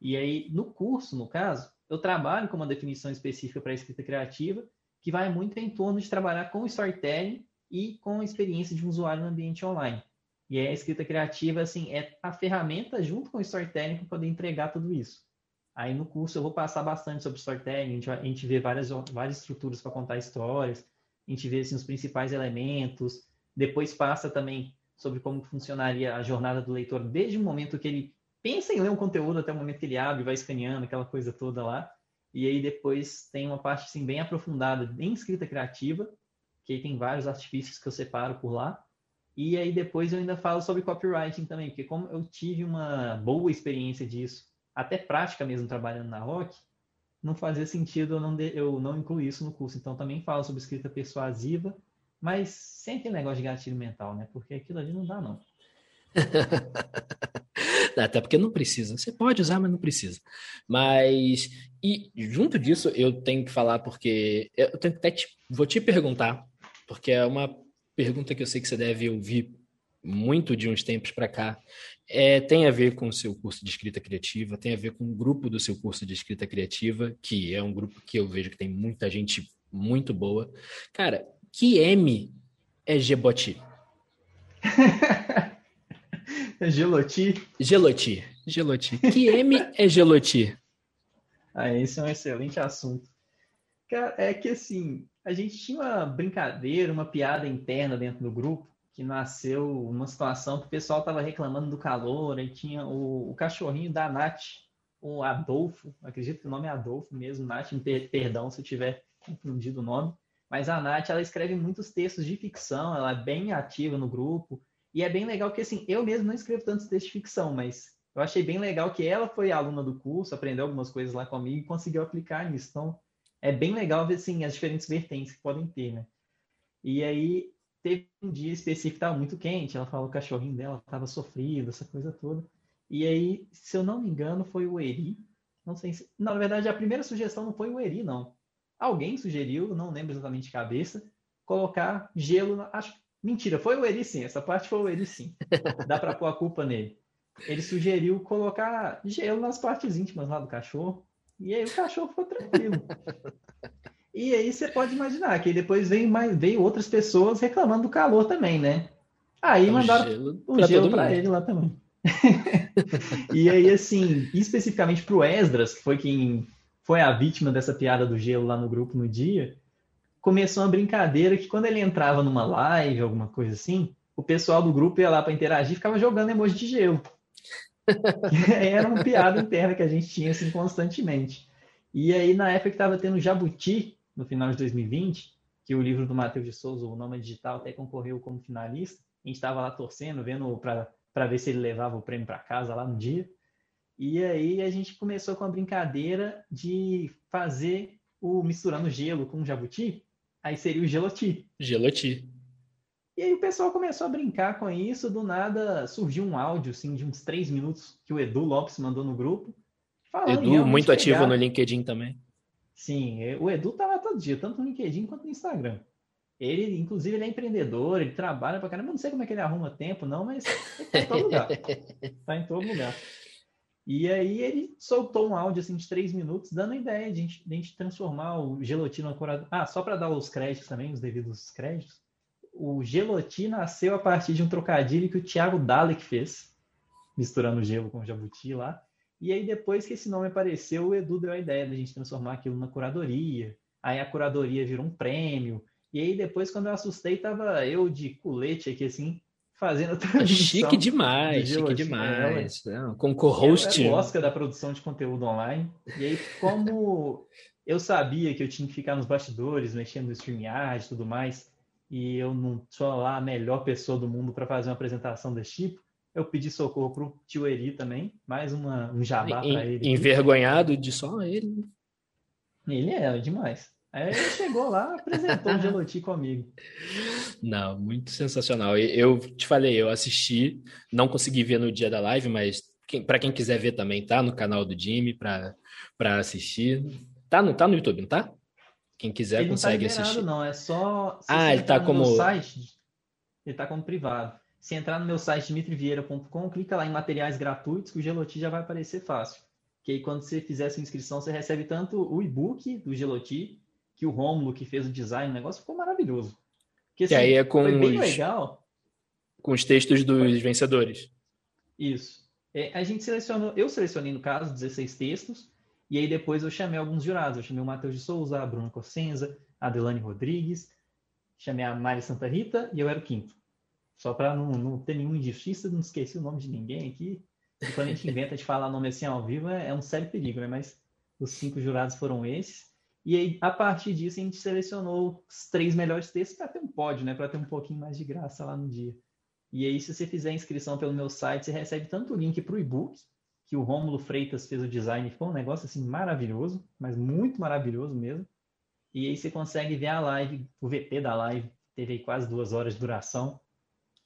E aí, no curso, no caso, eu trabalho com uma definição específica para escrita criativa, que vai muito em torno de trabalhar com storytelling e com a experiência de um usuário no ambiente online. E a escrita criativa, assim, é a ferramenta junto com o storytelling para poder entregar tudo isso. Aí no curso eu vou passar bastante sobre storytelling, a gente, a gente vê várias, várias estruturas para contar histórias, a gente vê assim, os principais elementos, depois passa também sobre como funcionaria a jornada do leitor desde o momento que ele pensa em ler um conteúdo até o momento que ele abre, vai escaneando, aquela coisa toda lá. E aí depois tem uma parte assim, bem aprofundada em escrita criativa, que aí tem vários artifícios que eu separo por lá. E aí depois eu ainda falo sobre copywriting também, porque como eu tive uma boa experiência disso, até prática mesmo trabalhando na Rock, não fazia sentido eu não, de, eu não incluir isso no curso. Então também falo sobre escrita persuasiva, mas sem aquele negócio de gatilho mental, né? Porque aquilo ali não dá, não. Até porque não precisa. Você pode usar, mas não precisa. Mas, e junto disso, eu tenho que falar, porque eu tenho até te, vou te perguntar, porque é uma pergunta que eu sei que você deve ouvir muito de uns tempos para cá, é, tem a ver com o seu curso de escrita criativa, tem a ver com o grupo do seu curso de escrita criativa, que é um grupo que eu vejo que tem muita gente muito boa. Cara, que M é Geboti? é Geloti? Geloti. Geloti. Que M é Geloti? Ah, esse é um excelente assunto. Cara, é que assim, a gente tinha uma brincadeira, uma piada interna dentro do grupo, que nasceu uma situação que o pessoal estava reclamando do calor, aí tinha o, o, cachorrinho da Nath, o Adolfo, acredito que o nome é Adolfo mesmo, Nath, perdão se eu tiver confundido o nome, mas a Nath, ela escreve muitos textos de ficção, ela é bem ativa no grupo, e é bem legal que, assim, eu mesmo não escrevo tantos textos de ficção, mas eu achei bem legal que ela foi aluna do curso, aprendeu algumas coisas lá comigo e conseguiu aplicar nisso. Então, é bem legal ver, assim, as diferentes vertentes que podem ter, né? E aí, teve um dia específico que estava muito quente, ela falou que o cachorrinho dela estava sofrido, essa coisa toda. E aí, se eu não me engano, foi o Eri. Não sei se. Na verdade, a primeira sugestão não foi o Eri, não. Alguém sugeriu, não lembro exatamente de cabeça, colocar gelo. Na... Acho Mentira, foi o Eri sim, essa parte foi o Eri sim. Dá para pôr a culpa nele. Ele sugeriu colocar gelo nas partes íntimas lá do cachorro. E aí o cachorro ficou tranquilo. E aí você pode imaginar que depois veio, mais, veio outras pessoas reclamando do calor também, né? Aí o mandaram gelo o gelo para ele lá também. e aí, assim, especificamente para o Esdras, que foi quem foi a vítima dessa piada do gelo lá no grupo no dia, começou uma brincadeira que quando ele entrava numa live, alguma coisa assim, o pessoal do grupo ia lá para interagir e ficava jogando emoji de gelo. Era uma piada interna que a gente tinha assim constantemente. E aí, na época que estava tendo Jabuti, no final de 2020, que o livro do Matheus de Souza, o Nome Digital, até concorreu como finalista, a gente estava lá torcendo, vendo para ver se ele levava o prêmio para casa lá no dia. E aí a gente começou com a brincadeira de fazer o misturando gelo com jabuti, Aí seria o Geloti. Geloti. E aí o pessoal começou a brincar com isso, do nada surgiu um áudio assim, de uns três minutos que o Edu Lopes mandou no grupo. Edu, muito ativo no LinkedIn também. Sim, o Edu tá lá todo dia, tanto no LinkedIn quanto no Instagram. Ele, inclusive, ele é empreendedor, ele trabalha pra caramba. Eu não sei como é que ele arruma tempo, não, mas ele tá em todo lugar. tá em todo lugar. E aí ele soltou um áudio assim, de três minutos, dando a ideia de a gente, de a gente transformar o Geloti no curador. Ah, só para dar os créditos também, os devidos créditos. O Geloti nasceu a partir de um trocadilho que o Thiago Dalek fez, misturando gelo com jabuti lá. E aí, depois que esse nome apareceu, o Edu deu a ideia de a gente transformar aquilo na curadoria. Aí a curadoria virou um prêmio. E aí, depois, quando eu assustei, tava eu de colete aqui, assim, fazendo a transmissão. Chique demais, chique demais. É, com co-host. É o Oscar da produção de conteúdo online. E aí, como eu sabia que eu tinha que ficar nos bastidores, mexendo no StreamYard e tudo mais, e eu não sou lá a melhor pessoa do mundo para fazer uma apresentação desse tipo, eu pedi socorro pro tio Eri também, mais uma, um jabá para ele. Envergonhado de só ele. Ele é, demais. Aí ele chegou lá, apresentou o Geloti comigo. Não, muito sensacional. Eu te falei, eu assisti, não consegui ver no dia da live, mas para quem quiser ver também, tá no canal do Jimmy para assistir. Tá no, tá no YouTube, não tá? Quem quiser ele consegue não tá assistir. Não, é só. ah, ele tá como. Site, ele tá como privado. Se entrar no meu site dimitrivieira.com, clica lá em materiais gratuitos, que o Geloti já vai aparecer fácil. Que aí quando você fizer sua inscrição, você recebe tanto o e-book do Geloti, que o Romulo que fez o design, o negócio ficou maravilhoso. Porque, assim, aí é com foi bem os, legal. Com os textos dos vencedores. Isso. É, a gente selecionou, eu selecionei no caso 16 textos, e aí depois eu chamei alguns jurados. Eu chamei o Matheus de Souza, a Bruna Cossenza, a Adelane Rodrigues, chamei a Mari Santa Rita e eu era o quinto. Só para não, não, ter nenhuma injustiça, não esqueci o nome de ninguém aqui. E quando a gente inventa de falar nome assim ao vivo, é, é um sério perigo, né? Mas os cinco jurados foram esses. E aí, a partir disso, a gente selecionou os três melhores textos para ter um pódio, né? Para ter um pouquinho mais de graça lá no dia. E aí, se você fizer a inscrição pelo meu site, você recebe tanto o link para o e-book, que o Rômulo Freitas fez o design, ficou um negócio assim maravilhoso, mas muito maravilhoso mesmo. E aí você consegue ver a live, o VT da live, teve quase duas horas de duração,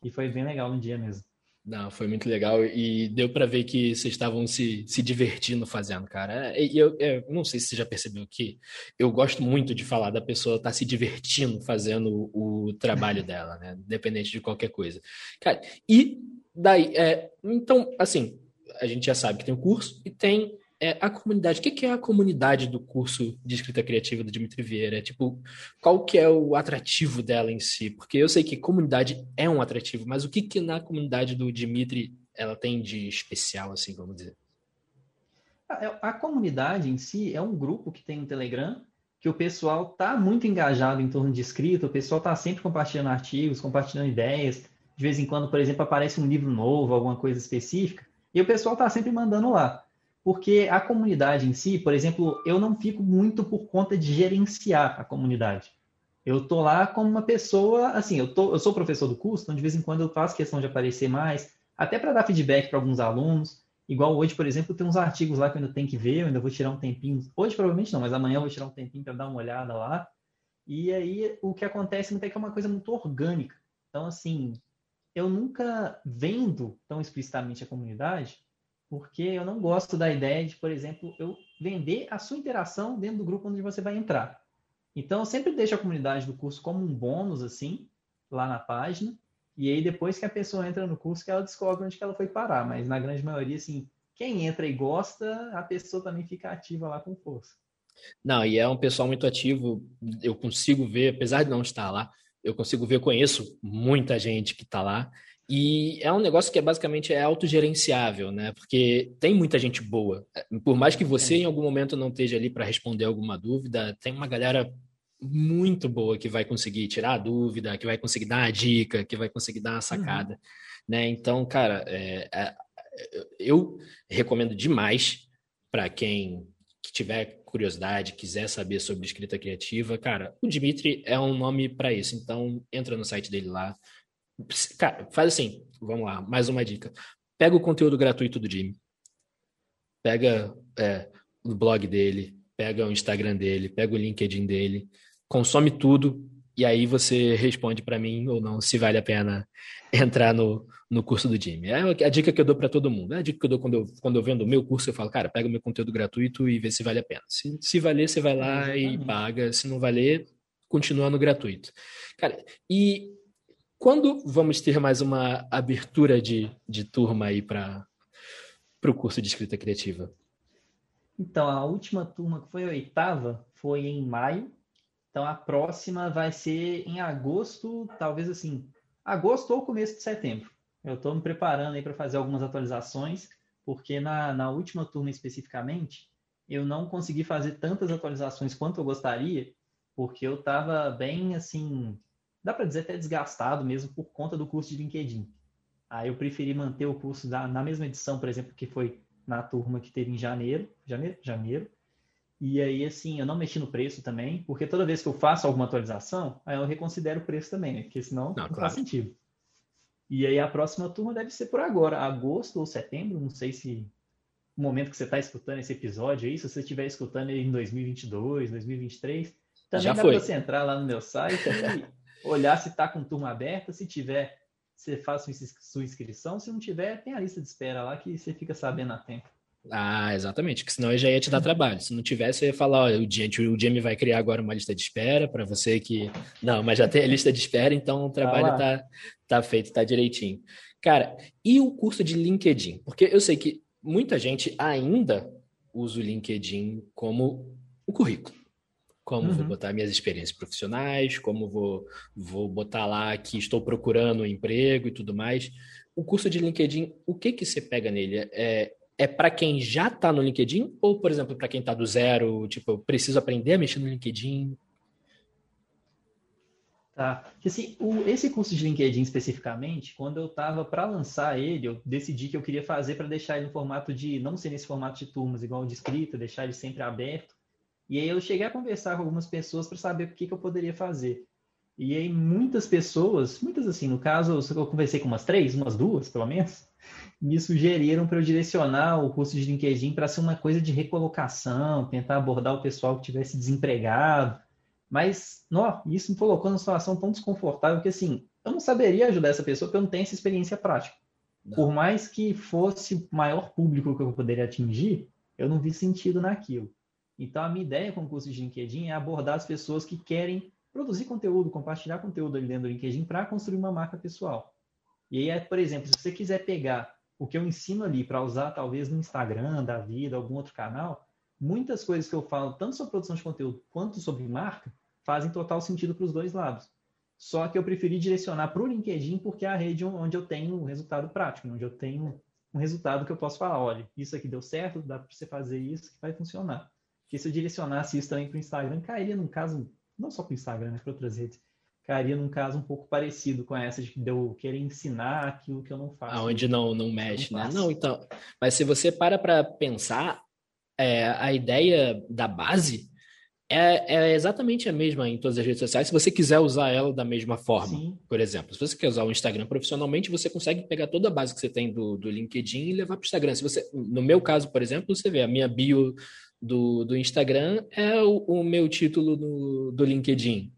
e foi bem legal no dia mesmo. Não, foi muito legal e deu para ver que vocês estavam se, se divertindo fazendo, cara. E eu, eu, não sei se você já percebeu que eu gosto muito de falar da pessoa estar tá se divertindo fazendo o, o trabalho dela, né? Independente de qualquer coisa. Cara, e daí, é, então, assim, a gente já sabe que tem o curso e tem é, a comunidade. O que é a comunidade do curso de escrita criativa do Dimitri Vieira? Tipo, qual que é o atrativo dela em si? Porque eu sei que comunidade é um atrativo, mas o que que na comunidade do Dimitri ela tem de especial, assim, vamos dizer? A, é, comunidade em si é um grupo que tem no Telegram que o pessoal tá muito engajado em torno de escrita, o pessoal tá sempre compartilhando artigos, compartilhando ideias. De vez em quando, por exemplo, aparece um livro novo, alguma coisa específica, e o pessoal tá sempre mandando lá porque a comunidade em si, por exemplo, eu não fico muito por conta de gerenciar a comunidade. Eu tô lá como uma pessoa, assim, eu, tô, eu sou professor do curso, então de vez em quando eu faço questão de aparecer mais, até para dar feedback para alguns alunos. Igual hoje, por exemplo, tem uns artigos lá que eu ainda tenho que ver, eu ainda vou tirar um tempinho. Hoje provavelmente não, mas amanhã eu vou tirar um tempinho para dar uma olhada lá. E aí o que acontece é que é uma coisa muito orgânica. Então, assim, eu nunca vendo tão explicitamente a comunidade, porque eu não gosto da ideia de, por exemplo, eu vender a sua interação dentro do grupo onde você vai entrar. Então, eu sempre deixo a comunidade do curso como um bônus, assim, lá na página, e aí depois que a pessoa entra no curso, que ela descobre onde que ela foi parar, mas na grande maioria, assim, quem entra e gosta, a pessoa também fica ativa lá com força. Não, e é um pessoal muito ativo, eu consigo ver, apesar de não estar lá, eu consigo ver, eu conheço muita gente que está lá, e é um negócio que é basicamente é autogerenciável, né? Porque tem muita gente boa. Por mais que você em algum momento não esteja ali para responder alguma dúvida, tem uma galera muito boa que vai conseguir tirar a dúvida, que vai conseguir dar a dica, que vai conseguir dar a sacada, uhum. né? Então, cara, é, é, eu recomendo demais para quem tiver curiosidade, quiser saber sobre escrita criativa, cara, o Dimitri é um nome para isso. Então, entra no site dele lá, Cara, faz assim, vamos lá, mais uma dica. Pega o conteúdo gratuito do Jimmy. Pega é, o blog dele, pega o Instagram dele, pega o LinkedIn dele, consome tudo e aí você responde para mim ou não se vale a pena entrar no, no curso do Jimmy. É a dica que eu dou para todo mundo. É a dica que eu dou quando eu, quando eu vendo o meu curso, eu falo, cara, pega o meu conteúdo gratuito e vê se vale a pena. Se, se valer, você vai lá e paga. Se não valer, continua no gratuito. Cara, e quando vamos ter mais uma abertura de, de turma aí para o curso de escrita criativa? Então, a última turma, que foi a oitava, foi em maio. Então, a próxima vai ser em agosto, talvez assim, agosto ou começo de setembro. Eu estou me preparando aí para fazer algumas atualizações, porque na, na última turma especificamente, eu não consegui fazer tantas atualizações quanto eu gostaria, porque eu estava bem assim dá para dizer até desgastado mesmo por conta do curso de LinkedIn. Aí eu preferi manter o curso da, na mesma edição, por exemplo, que foi na turma que teve em janeiro, janeiro, janeiro. E aí, assim, eu não mexi no preço também, porque toda vez que eu faço alguma atualização, aí eu reconsidero o preço também, né? Porque senão não, não claro. faz sentido. E aí a próxima turma deve ser por agora, agosto ou setembro, não sei se o momento que você está escutando esse episódio aí, se você estiver escutando ele em 2022, 2023, também Já dá para você entrar lá no meu site e olhar se está com turma aberta, se tiver, você faz sua inscrição, se não tiver, tem a lista de espera lá que você fica sabendo a tempo. Ah, exatamente, porque senão eu já ia te dar trabalho. Se não tivesse, eu ia falar, ó, o Jamie, vai criar agora uma lista de espera para você que. Não, mas já tem a lista de espera, então o trabalho ah tá, tá feito, tá direitinho. Cara, e o curso de LinkedIn? Porque eu sei que muita gente ainda usa o LinkedIn como o currículo como uhum. vou botar minhas experiências profissionais, como vou, vou botar lá que estou procurando um emprego e tudo mais. O curso de LinkedIn, o que que você pega nele? É, é para quem já está no LinkedIn ou, por exemplo, para quem está do zero, tipo, eu preciso aprender a mexer no LinkedIn? Tá. Assim, o, esse curso de LinkedIn especificamente, quando eu estava para lançar ele, eu decidi que eu queria fazer para deixar ele no formato de, não ser nesse formato de turmas, igual de escrita, deixar ele sempre aberto, e aí eu cheguei a conversar com algumas pessoas para saber o que, que eu poderia fazer. E aí muitas pessoas, muitas assim, no caso, eu conversei com umas três, umas duas, pelo menos, me sugeriram para eu direcionar o curso de LinkedIn para ser uma coisa de recolocação, tentar abordar o pessoal que tivesse desempregado. Mas, não, isso me colocou numa situação tão desconfortável que, assim, eu não saberia ajudar essa pessoa porque eu não tenho essa experiência prática. Por mais que fosse o maior público que eu poderia atingir, eu não vi sentido naquilo. Então, a minha ideia com o curso de LinkedIn é abordar as pessoas que querem produzir conteúdo, compartilhar conteúdo ali dentro do LinkedIn para construir uma marca pessoal. E aí, por exemplo, se você quiser pegar o que eu ensino ali para usar talvez no Instagram da vida, algum outro canal, muitas coisas que eu falo, tanto sobre produção de conteúdo quanto sobre marca, fazem total sentido para os dois lados. Só que eu preferi direcionar para o LinkedIn porque é a rede onde eu tenho um resultado prático, onde eu tenho um resultado que eu posso falar, olha, isso aqui deu certo, dá para você fazer isso que vai funcionar. Porque se eu direcionasse isso também para o Instagram, cairia num caso, não só para o Instagram, mas para outras redes, cairia num caso um pouco parecido com essa de eu querer ensinar aquilo que eu não faço. Aonde não, não mexe, não né? Não, então. Mas se você para para pensar, é, a ideia da base é, é, exatamente a mesma em todas as redes sociais, se você quiser usar ela da mesma forma. Sim. Por exemplo, se você quer usar o Instagram profissionalmente, você consegue pegar toda a base que você tem do, do LinkedIn e levar para o Instagram. Se você, no meu caso, por exemplo, você vê a minha bio do, do Instagram é o, o meu título do, do LinkedIn.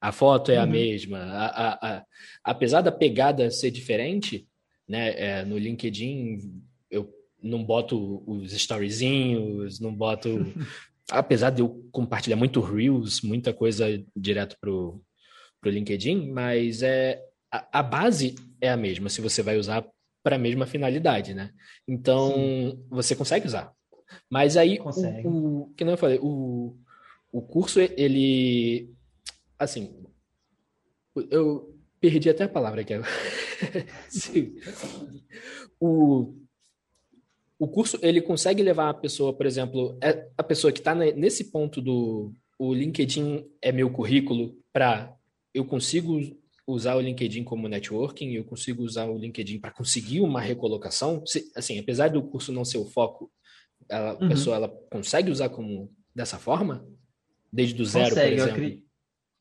A foto é uhum. a mesma. A, a, a, apesar da pegada ser diferente, né, é, no LinkedIn eu não boto os storyzinhos, não boto apesar de eu compartilhar muito Reels, muita coisa direto pro, pro LinkedIn, mas é a, a base é a mesma se você vai usar para a mesma finalidade, né? Então Sim. você consegue usar. Mas aí consegue. O, o que não eu falei, o, o curso ele assim, eu perdi até a palavra aqui. o o curso ele consegue levar a pessoa, por exemplo, é a pessoa que está nesse ponto do o LinkedIn é meu currículo para eu consigo usar o LinkedIn como networking, eu consigo usar o LinkedIn para conseguir uma recolocação. Se, assim, apesar do curso não ser o foco, ela, a uhum. pessoa ela consegue usar como dessa forma, desde o zero, consegue, por exemplo. Eu acredito,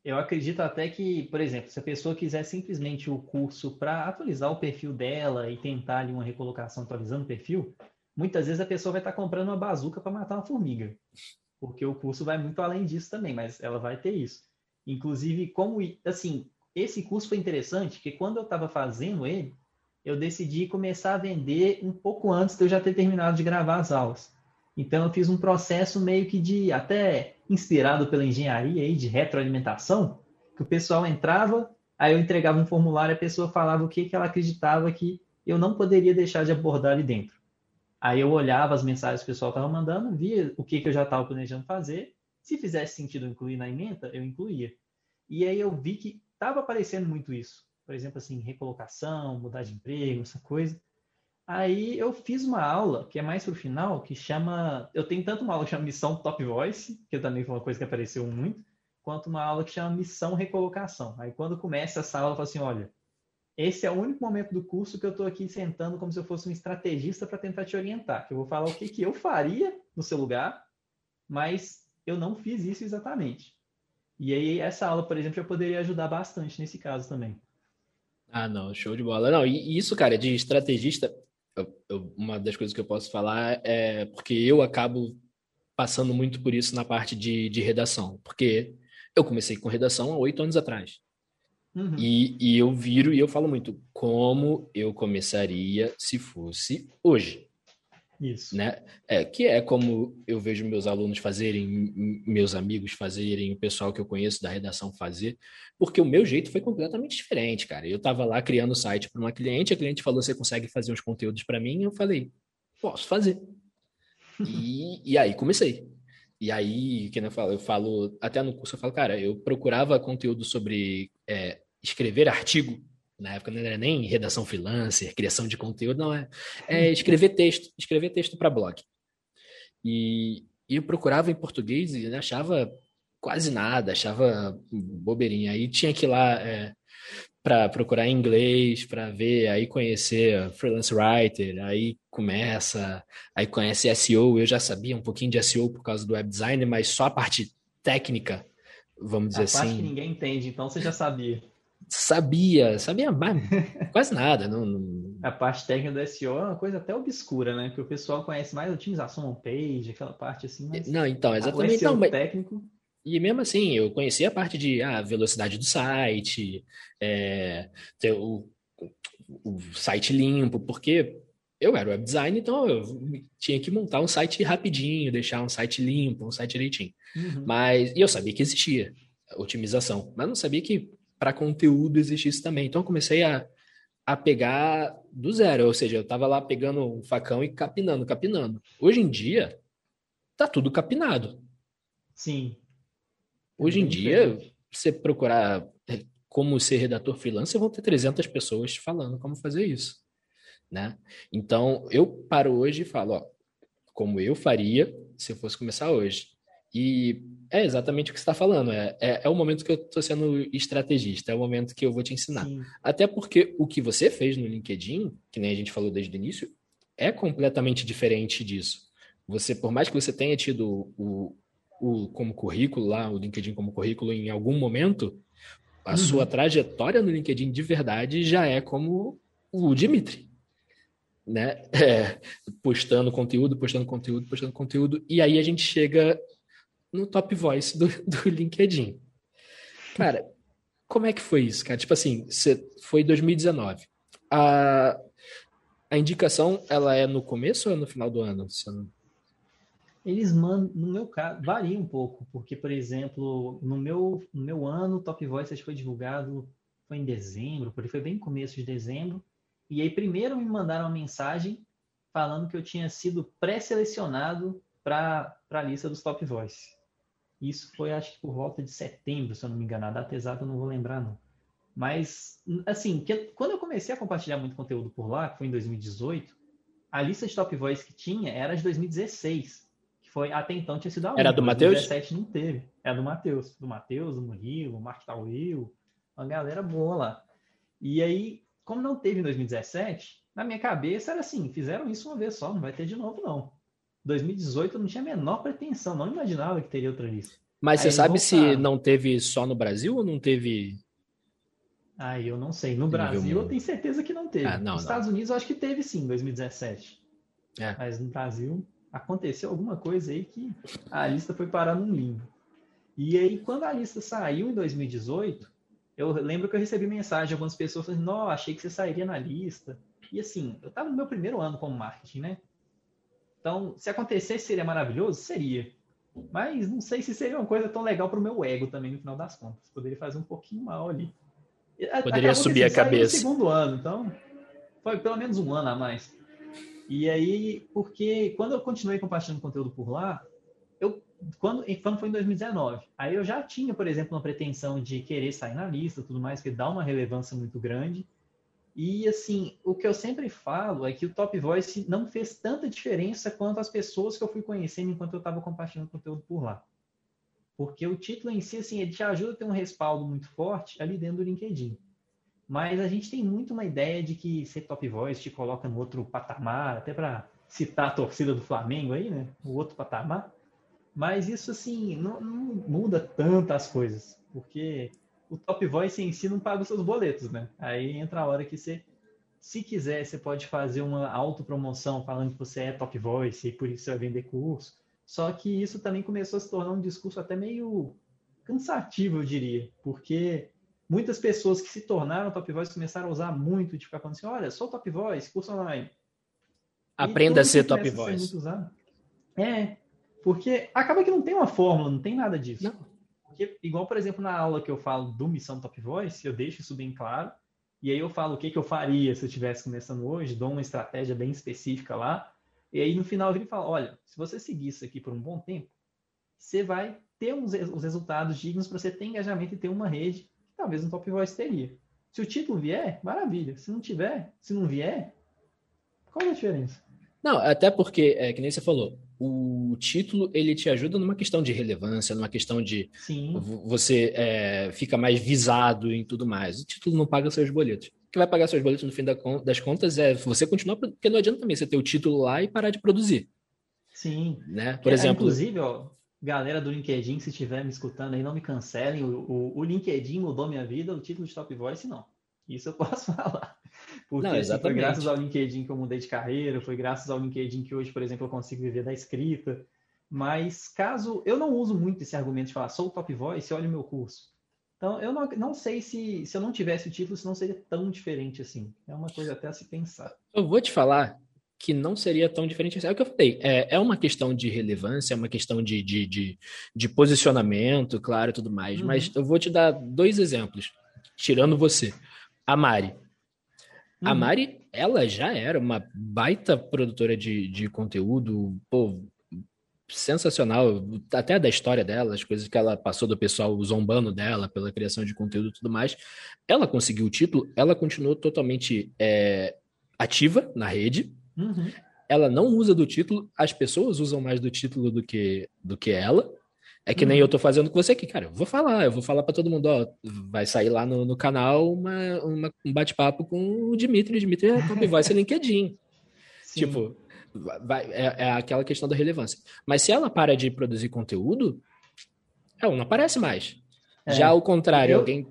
eu acredito até que, por exemplo, se a pessoa quiser simplesmente o curso para atualizar o perfil dela e tentar ali uma recolocação atualizando o perfil, muitas vezes a pessoa vai estar comprando uma bazuca para matar uma formiga, porque o curso vai muito além disso também, mas ela vai ter isso. Inclusive, como assim, esse curso foi interessante, que quando eu estava fazendo ele, eu decidi começar a vender um pouco antes de eu já ter terminado de gravar as aulas. Então eu fiz um processo meio que de até inspirado pela engenharia aí de retroalimentação, que o pessoal entrava, aí eu entregava um formulário, a pessoa falava o que que ela acreditava que eu não poderia deixar de abordar ali dentro. Aí eu olhava as mensagens que o pessoal estava mandando, via o que, que eu já estava planejando fazer. Se fizesse sentido incluir na emenda, eu incluía. E aí eu vi que estava aparecendo muito isso. Por exemplo, assim, recolocação, mudar de emprego, essa coisa. Aí eu fiz uma aula, que é mais para o final, que chama. Eu tenho tanto uma aula que chama Missão Top Voice, que também foi uma coisa que apareceu muito, quanto uma aula que chama Missão Recolocação. Aí quando começa essa aula, eu falo assim: olha, esse é o único momento do curso que eu estou aqui sentando como se eu fosse um estrategista para tentar te orientar. Que eu vou falar o que, que eu faria no seu lugar, mas eu não fiz isso exatamente. E aí, essa aula, por exemplo, já poderia ajudar bastante nesse caso também. Ah, não, show de bola. Não, e isso, cara, de estrategista, eu, eu, uma das coisas que eu posso falar é porque eu acabo passando muito por isso na parte de, de redação. Porque eu comecei com redação há oito anos atrás. Uhum. E, e eu viro e eu falo muito como eu começaria se fosse hoje. Isso. Né? É, que é como eu vejo meus alunos fazerem, meus amigos fazerem, o pessoal que eu conheço da redação fazer, porque o meu jeito foi completamente diferente, cara. Eu estava lá criando o site para uma cliente, a cliente falou: você consegue fazer uns conteúdos para mim? Eu falei: posso fazer. e, e aí comecei. E aí, que eu falo, eu falo, até no curso eu falo, cara, eu procurava conteúdo sobre é, escrever artigo, na época não era nem redação freelancer, criação de conteúdo, não é, é escrever texto, escrever texto para blog. E, e, eu procurava em português e achava quase nada, achava bobeirinha. Aí tinha que ir lá é, para procurar em inglês, para ver, aí conhecer freelance writer, aí começa, aí conhece SEO. Eu já sabia um pouquinho de SEO por causa do web design, mas só a parte técnica, vamos dizer a assim. A parte que ninguém entende, então você já sabia. Sabia, sabia mais, quase nada. Não, não... A parte técnica do SEO é uma coisa até obscura, né? Que o pessoal conhece mais a otimização on-page, aquela parte assim. Mas... Não, então, exatamente. O técnico... E mesmo assim, eu conhecia a parte de ah, velocidade do site, é, o, o site limpo, porque eu era web design, então eu tinha que montar um site rapidinho, deixar um site limpo, um site direitinho. Uhum. Mas e eu sabia que existia otimização, mas não sabia que para conteúdo existisse também. Então eu comecei a, a pegar do zero, ou seja, eu estava lá pegando um facão e capinando, capinando. Hoje em dia tá tudo capinado. Sim. Hoje em dia, você procurar como ser redator freelancer, vão ter 300 pessoas falando como fazer isso, né? Então, eu paro hoje e falo, ó, como eu faria se eu fosse começar hoje. E é exatamente o que você está falando. É, é, é, o momento que eu estou sendo estrategista, é o momento que eu vou te ensinar. Sim. Até porque o que você fez no LinkedIn, que nem a gente falou desde o início, é completamente diferente disso. Você, por mais que você tenha tido o, o como currículo lá, o LinkedIn como currículo em algum momento, a uhum. sua trajetória no LinkedIn de verdade já é como o Dimitri, né? É, postando conteúdo, postando conteúdo, postando conteúdo, e aí a gente chega no top voice do, do LinkedIn. Cara, como é que foi isso, cara? Tipo assim, você, foi 2019. A, a indicação, ela é no começo ou é no final do ano? Não... Eles mandam, no meu caso, varia um pouco, porque, por exemplo, no meu, no meu ano, o Top Voice foi divulgado, foi em dezembro, porque foi bem começo de dezembro, e aí primeiro me mandaram uma mensagem falando que eu tinha sido pré-selecionado para a lista dos Top Voice. Isso foi, acho que por volta de setembro, se eu não me engano. A data exata eu não vou lembrar, não. Mas, assim, que, quando eu comecei a compartilhar muito conteúdo por lá, que foi em 2018, a lista de Top Voice que tinha era de 2016 foi até então tinha sido a Era do Matheus? 2017 não teve. Era do Matheus. Do Matheus, do Murilo, Mark Tauil, uma galera boa lá. E aí, como não teve em 2017, na minha cabeça era assim, fizeram isso uma vez só, não vai ter de novo não. 2018 eu não tinha a menor pretensão, não imaginava que teria outra lista. Mas aí você sabe se não teve só no Brasil ou não teve ah, eu não sei. No Brasil, eu tenho certeza que não teve. Ah, não, Nos não. Estados Unidos, eu acho que teve sim, em 2017. É. Mas no Brasil, aconteceu alguma coisa aí que a lista foi parar num limbo. E aí, quando a lista saiu em 2018, eu lembro que eu recebi mensagem de algumas pessoas falando, não, achei que você sairia na lista. E assim, eu estava no meu primeiro ano como marketing, né? Então, se acontecesse, seria maravilhoso? Seria. Mas não sei se seria uma coisa tão legal para o meu ego também, no final das contas. Poderia fazer um pouquinho mal ali. Poderia Acabou subir assim, a cabeça. No segundo ano, então foi pelo menos um ano a mais. E aí, porque quando eu continuei compartilhando conteúdo por lá, eu quando, quando foi em 2019, aí eu já tinha, por exemplo, uma pretensão de querer sair na lista, tudo mais, que dá uma relevância muito grande. E assim, o que eu sempre falo é que o Top Voice não fez tanta diferença quanto as pessoas que eu fui conhecendo enquanto eu estava compartilhando conteúdo por lá. Porque o título em si, assim, ele te ajuda a ter um respaldo muito forte ali dentro do LinkedIn. Mas a gente tem muito uma ideia de que ser top voice te coloca no outro patamar, até para citar a torcida do Flamengo aí, né? O outro patamar. Mas isso, assim, não, não muda tantas coisas, porque o top voice em si não paga os seus boletos, né? Aí entra a hora que você, se quiser, você pode fazer uma autopromoção falando que você é top voice e por isso você vai vender curso. Só que isso também começou a se tornar um discurso até meio cansativo, eu diria, porque muitas pessoas que se tornaram top voice começaram a usar muito de ficar falando assim, olha, sou top voice, curso online. Aprenda a ser top voice. é, porque acaba que não tem uma fórmula, não tem nada disso. Não. Porque, igual, por exemplo, na aula que eu falo do Missão Top Voice, eu deixo isso bem claro, e aí eu falo o que, que eu faria se eu estivesse começando hoje, dou uma estratégia bem específica lá, e aí no final ele fala, olha, se você seguir isso aqui por um bom tempo, você vai ter uns, os resultados dignos para você ter engajamento e ter uma rede talvez um top voice teria. Se o título vier, maravilha. Se não tiver, se não vier, qual é a diferença? Não, até porque, é, que nem você falou, o título ele te ajuda numa questão de relevância, numa questão de Sim. você é, fica mais visado em tudo mais. O título não paga seus boletos. O que vai pagar seus boletos no fim das contas é você continuar, porque não adianta também você ter o título lá e parar de produzir. Sim. Né? Por é, exemplo. Inclusive, ó, Galera do LinkedIn, se estiver me escutando aí, não me cancelem. O, o, o, LinkedIn mudou minha vida, o título de Top Voice não. Isso eu posso falar. Porque não, assim, foi graças ao LinkedIn que eu mudei de carreira, foi graças ao LinkedIn que hoje, por exemplo, eu consigo viver da escrita. Mas caso eu não uso muito esse argumento de falar sou top voice, olha o meu curso. Então, eu não, não sei se, se eu não tivesse o título, se não seria tão diferente assim. É uma coisa até a se pensar. Eu vou te falar que não seria tão diferente assim. É o que eu falei. É, é uma questão de relevância, é uma questão de, de, de, de posicionamento, claro, e tudo mais. Uhum. Mas eu vou te dar dois exemplos, tirando você. A Mari. Uhum. A Mari, ela já era uma baita produtora de, de conteúdo, pô, sensacional, até da história dela, as coisas que ela passou do pessoal zombando dela pela criação de conteúdo e tudo mais. Ela conseguiu o título, ela continuou totalmente é, ativa na rede. Uhum. Ela não usa do título, as pessoas usam mais do título do que, do que ela. É que nem uhum. eu tô fazendo com você aqui, cara. Eu vou falar, eu vou falar para todo mundo, ó. Vai sair lá no, no canal uma, uma um bate-papo com o Dimitri. O Dimitri é top voice LinkedIn. Sim. Tipo, vai, é, é, aquela questão da relevância. Mas se ela para de produzir conteúdo, ela não aparece mais. É. Já ao contrário, eu, alguém.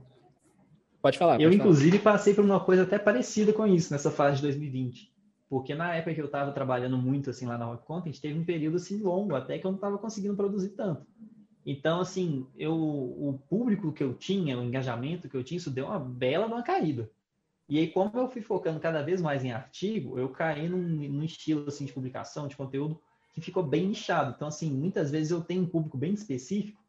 Pode falar. Eu, pode inclusive, falar. passei por uma coisa até parecida com isso nessa fase de 2020. Porque na época que eu estava trabalhando muito assim lá na Rock Content, teve um período assim longo, até que eu não estava conseguindo produzir tanto. Então, assim, eu, o público que eu tinha, o engajamento que eu tinha, isso deu uma bela uma caída. E aí, como eu fui focando cada vez mais em artigo, eu caí num, num, estilo assim, de publicação, de conteúdo, que ficou bem nichado. Então, assim, muitas vezes eu tenho um público bem específico,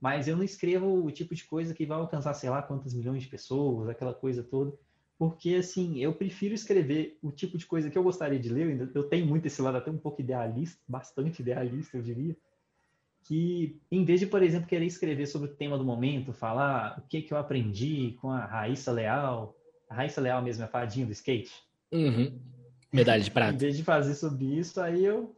mas eu não escrevo o tipo de coisa que vai alcançar, sei lá, quantas milhões de pessoas, aquela coisa toda. Porque, assim, eu prefiro escrever o tipo de coisa que eu gostaria de ler. Eu tenho muito esse lado até um pouco idealista, bastante idealista, eu diria. Que, em vez de, por exemplo, querer escrever sobre o tema do momento, falar o que, que eu aprendi com a Raíssa Leal, a Raíssa Leal mesmo é fadinha do skate. Uhum. Medalha de prata. em vez de fazer sobre isso, aí eu.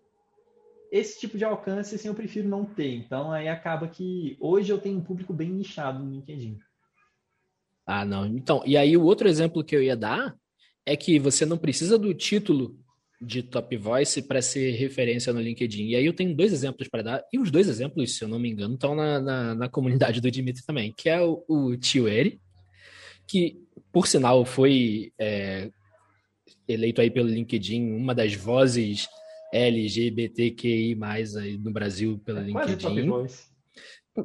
Esse tipo de alcance, assim, eu prefiro não ter. Então, aí acaba que hoje eu tenho um público bem nichado no LinkedIn. Ah, não. Então, e aí o outro exemplo que eu ia dar é que você não precisa do título de Top Voice para ser referência no LinkedIn. E aí eu tenho dois exemplos para dar, e os dois exemplos, se eu não me engano, estão na, na, na comunidade do Dimitri também, que é o, o Tio Eri, que por sinal, foi é, eleito aí pelo LinkedIn uma das vozes LGBTQI+, aí no Brasil pelo é LinkedIn.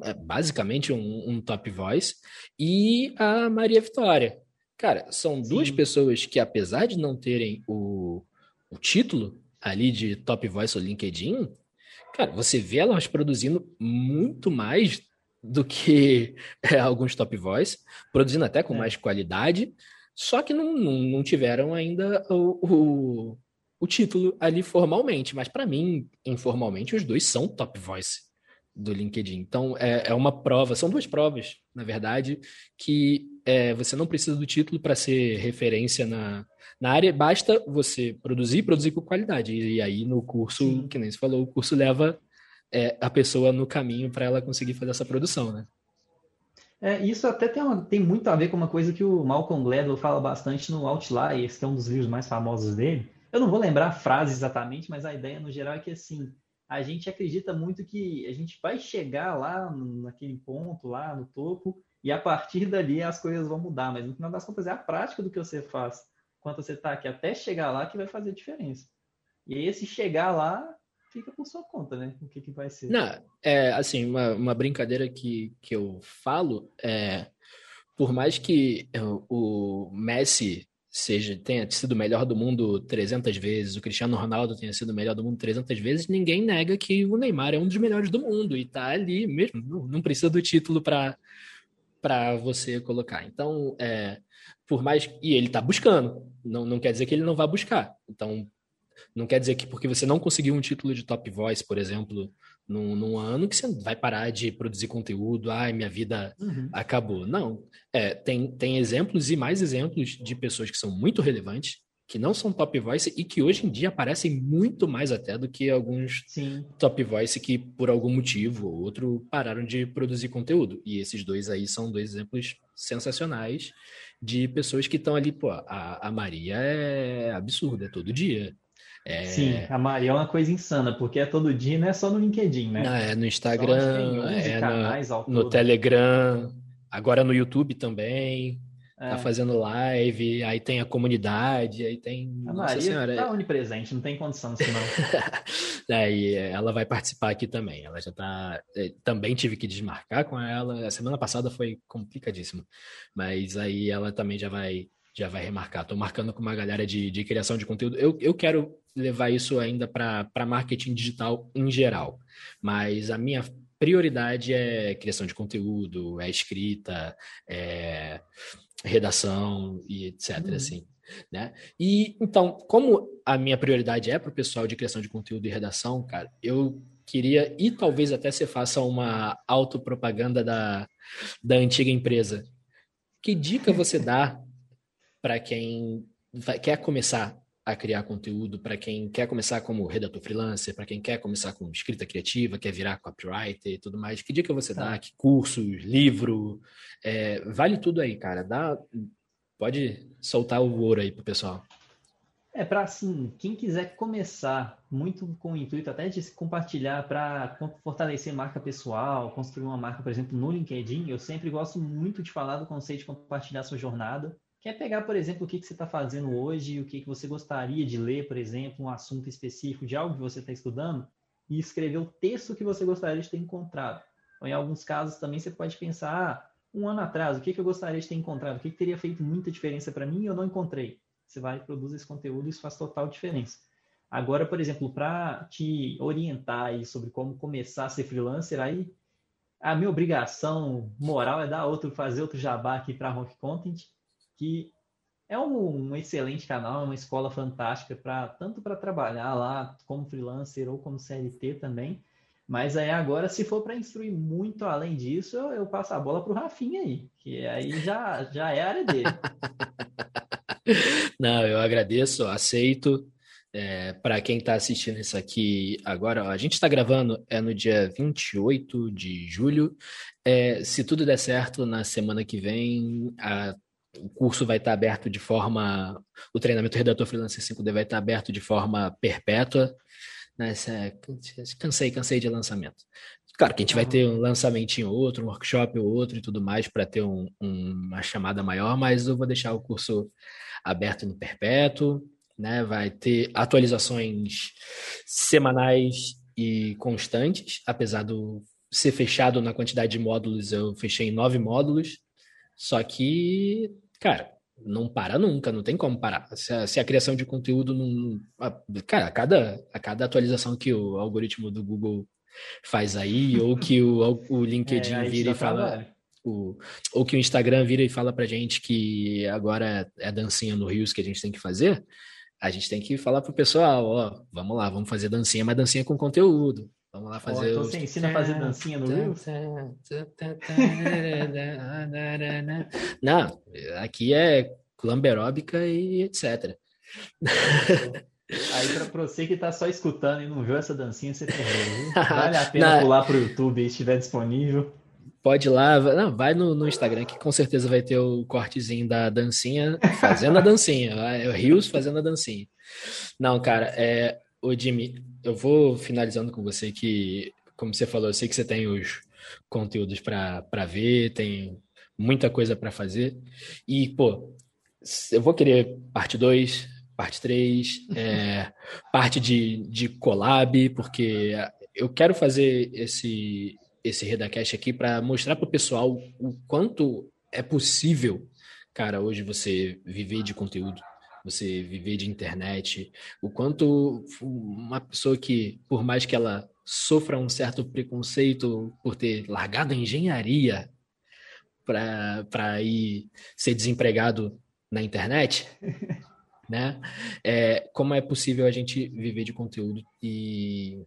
É basicamente um, um, top voice. E a Maria Vitória. Cara, são duas Sim. pessoas que, apesar de não terem o, o título ali de top voice no LinkedIn, cara, você vê elas produzindo muito mais do que é, alguns top voice, produzindo até com é. mais qualidade, só que não, não, não tiveram ainda o, o, o, título ali formalmente. Mas para mim, informalmente, os dois são top voice do LinkedIn. Então é, é uma prova, são duas provas, na verdade, que é, você não precisa do título para ser referência na, na área, basta você produzir, produzir com qualidade. E, e aí no curso, Sim. que nem você falou, o curso leva é, a pessoa no caminho para ela conseguir fazer essa produção, né? É, isso até tem, uma, tem, muito a ver com uma coisa que o Malcolm Gladwell fala bastante no Outliers, que é um dos livros mais famosos dele. Eu não vou lembrar a frase exatamente, mas a ideia no geral é que assim, a gente acredita muito que a gente vai chegar lá naquele ponto, lá no topo, e a partir dali as coisas vão mudar, mas no final das contas é a prática do que você faz quando você está aqui até chegar lá que vai fazer diferença. E esse chegar lá fica por sua conta, né? O que, que vai ser. Não, é assim, uma, uma brincadeira que, que eu falo é por mais que o Messi seja tenha sido o melhor do mundo 300 vezes, o Cristiano Ronaldo tenha sido o melhor do mundo 300 vezes, ninguém nega que o Neymar é um dos melhores do mundo e tá ali mesmo, não precisa do título para para você colocar. Então, é, por mais e ele tá buscando, não, não quer dizer que ele não vai buscar. Então, não quer dizer que porque você não conseguiu um título de top voice, por exemplo, num, num ano, que você vai parar de produzir conteúdo, ai, minha vida uhum. acabou. Não. É, tem, tem exemplos e mais exemplos de pessoas que são muito relevantes, que não são top voice e que hoje em dia aparecem muito mais até do que alguns Sim. top voice que, por algum motivo ou outro, pararam de produzir conteúdo. E esses dois aí são dois exemplos sensacionais de pessoas que estão ali, pô, a, a Maria é absurda, é todo dia. É... Sim, a Maria é uma coisa insana, porque é todo dia, não é só no LinkedIn, né? Não, é no Instagram, é no, no Telegram, agora no YouTube também. Tá é. fazendo live, aí tem a comunidade, aí tem. A Nossa Maria senhora. tá onipresente, não tem condição disso, não. aí ela vai participar aqui também. Ela já tá. É, também tive que desmarcar com ela. A semana passada foi complicadíssimo. Mas aí ela também já vai já vai remarcar. Estou marcando com uma galera de, de criação de conteúdo. Eu, eu quero levar isso ainda para marketing digital em geral. Mas a minha prioridade é criação de conteúdo, é escrita, é redação e etc. Uhum. Assim, né? E então, como a minha prioridade é para o pessoal de criação de conteúdo e redação, cara, eu queria e talvez até você faça uma autopropaganda da, da antiga empresa. Que dica você dá para quem vai, quer começar a criar conteúdo, para quem quer começar como redator freelancer, para quem quer começar com escrita criativa, quer virar copywriter e tudo mais, que dica você tá. dá? Que cursos, livro, é, vale tudo aí, cara. Dá, pode soltar o ouro aí pro pessoal. É para assim, quem quiser começar muito com o intuito até de se compartilhar para fortalecer marca pessoal, construir uma marca, por exemplo, no LinkedIn, eu sempre gosto muito de falar do conceito de compartilhar sua jornada. Quer pegar, por exemplo, o que, que você está fazendo hoje, o que, que você gostaria de ler, por exemplo, um assunto específico de algo que você está estudando, e escrever o texto que você gostaria de ter encontrado. Ou em alguns casos também você pode pensar, ah, um ano atrás, o que, que eu gostaria de ter encontrado, o que, que teria feito muita diferença para mim e eu não encontrei. Você vai produzir esse conteúdo e isso faz total diferença. Agora, por exemplo, para te orientar sobre como começar a ser freelancer, aí a minha obrigação moral é dar outro, fazer outro jabá aqui para Rock Content que é um, um, excelente canal, é uma escola fantástica para tanto para trabalhar lá como freelancer ou como CLT também. Mas aí agora, se for para instruir muito além disso, eu, eu passo a bola para o Rafinha aí, que aí já, já é a área dele. Não, eu agradeço, aceito. É, para quem está assistindo isso aqui agora, ó, a gente está gravando é no dia 28 de julho. É, se tudo der certo, na semana que vem, a o curso vai estar aberto de forma. O treinamento Redator Freelancer 5D vai estar aberto de forma perpétua. Né? Cansei, cansei de lançamento. Claro que a gente vai ter um lançamento em outro, um workshop ou outro e tudo mais para ter um, um, uma chamada maior, mas eu vou deixar o curso aberto no perpétuo, né? Vai ter atualizações semanais e constantes, apesar do ser fechado na quantidade de módulos, eu fechei em nove módulos, só que, cara, não para nunca, não tem como parar. Se a, se a criação de conteúdo não. Cara, a cada, a cada atualização que o algoritmo do Google faz aí, ou que o, o LinkedIn é, vira e fala. O, ou que o Instagram vira e fala pra gente que agora é dancinha no Rios que a gente tem que fazer, a gente tem que falar pro pessoal, ó, vamos lá, vamos fazer dancinha, mas dancinha com conteúdo. Vamos lá fazer. Oh, então você ensina a fazer dancinha no Reels? Não, aqui é clamberóbica e etc. Aí para você que tá só escutando e não viu essa dancinha, você perdeu. Vale a pena não, pular pro YouTube se estiver disponível. Pode ir lá, não, vai no, no, Instagram que com certeza vai ter o cortezinho da dancinha fazendo a dancinha, é o Rios fazendo a dancinha. Não, cara, é, o Jimmy, eu vou finalizando com você que, como você falou, eu sei que você tem os conteúdos para ver, tem muita coisa para fazer. E, pô, eu vou querer parte 2, parte 3, é, parte de, de collab, porque eu quero fazer esse, esse Redacast aqui para mostrar para o pessoal o quanto é possível, cara, hoje você viver de conteúdo você viver de internet, o quanto uma pessoa que, por mais que ela sofra um certo preconceito por ter largado a engenharia para ir ser desempregado na internet, né? É, como é possível a gente viver de conteúdo e,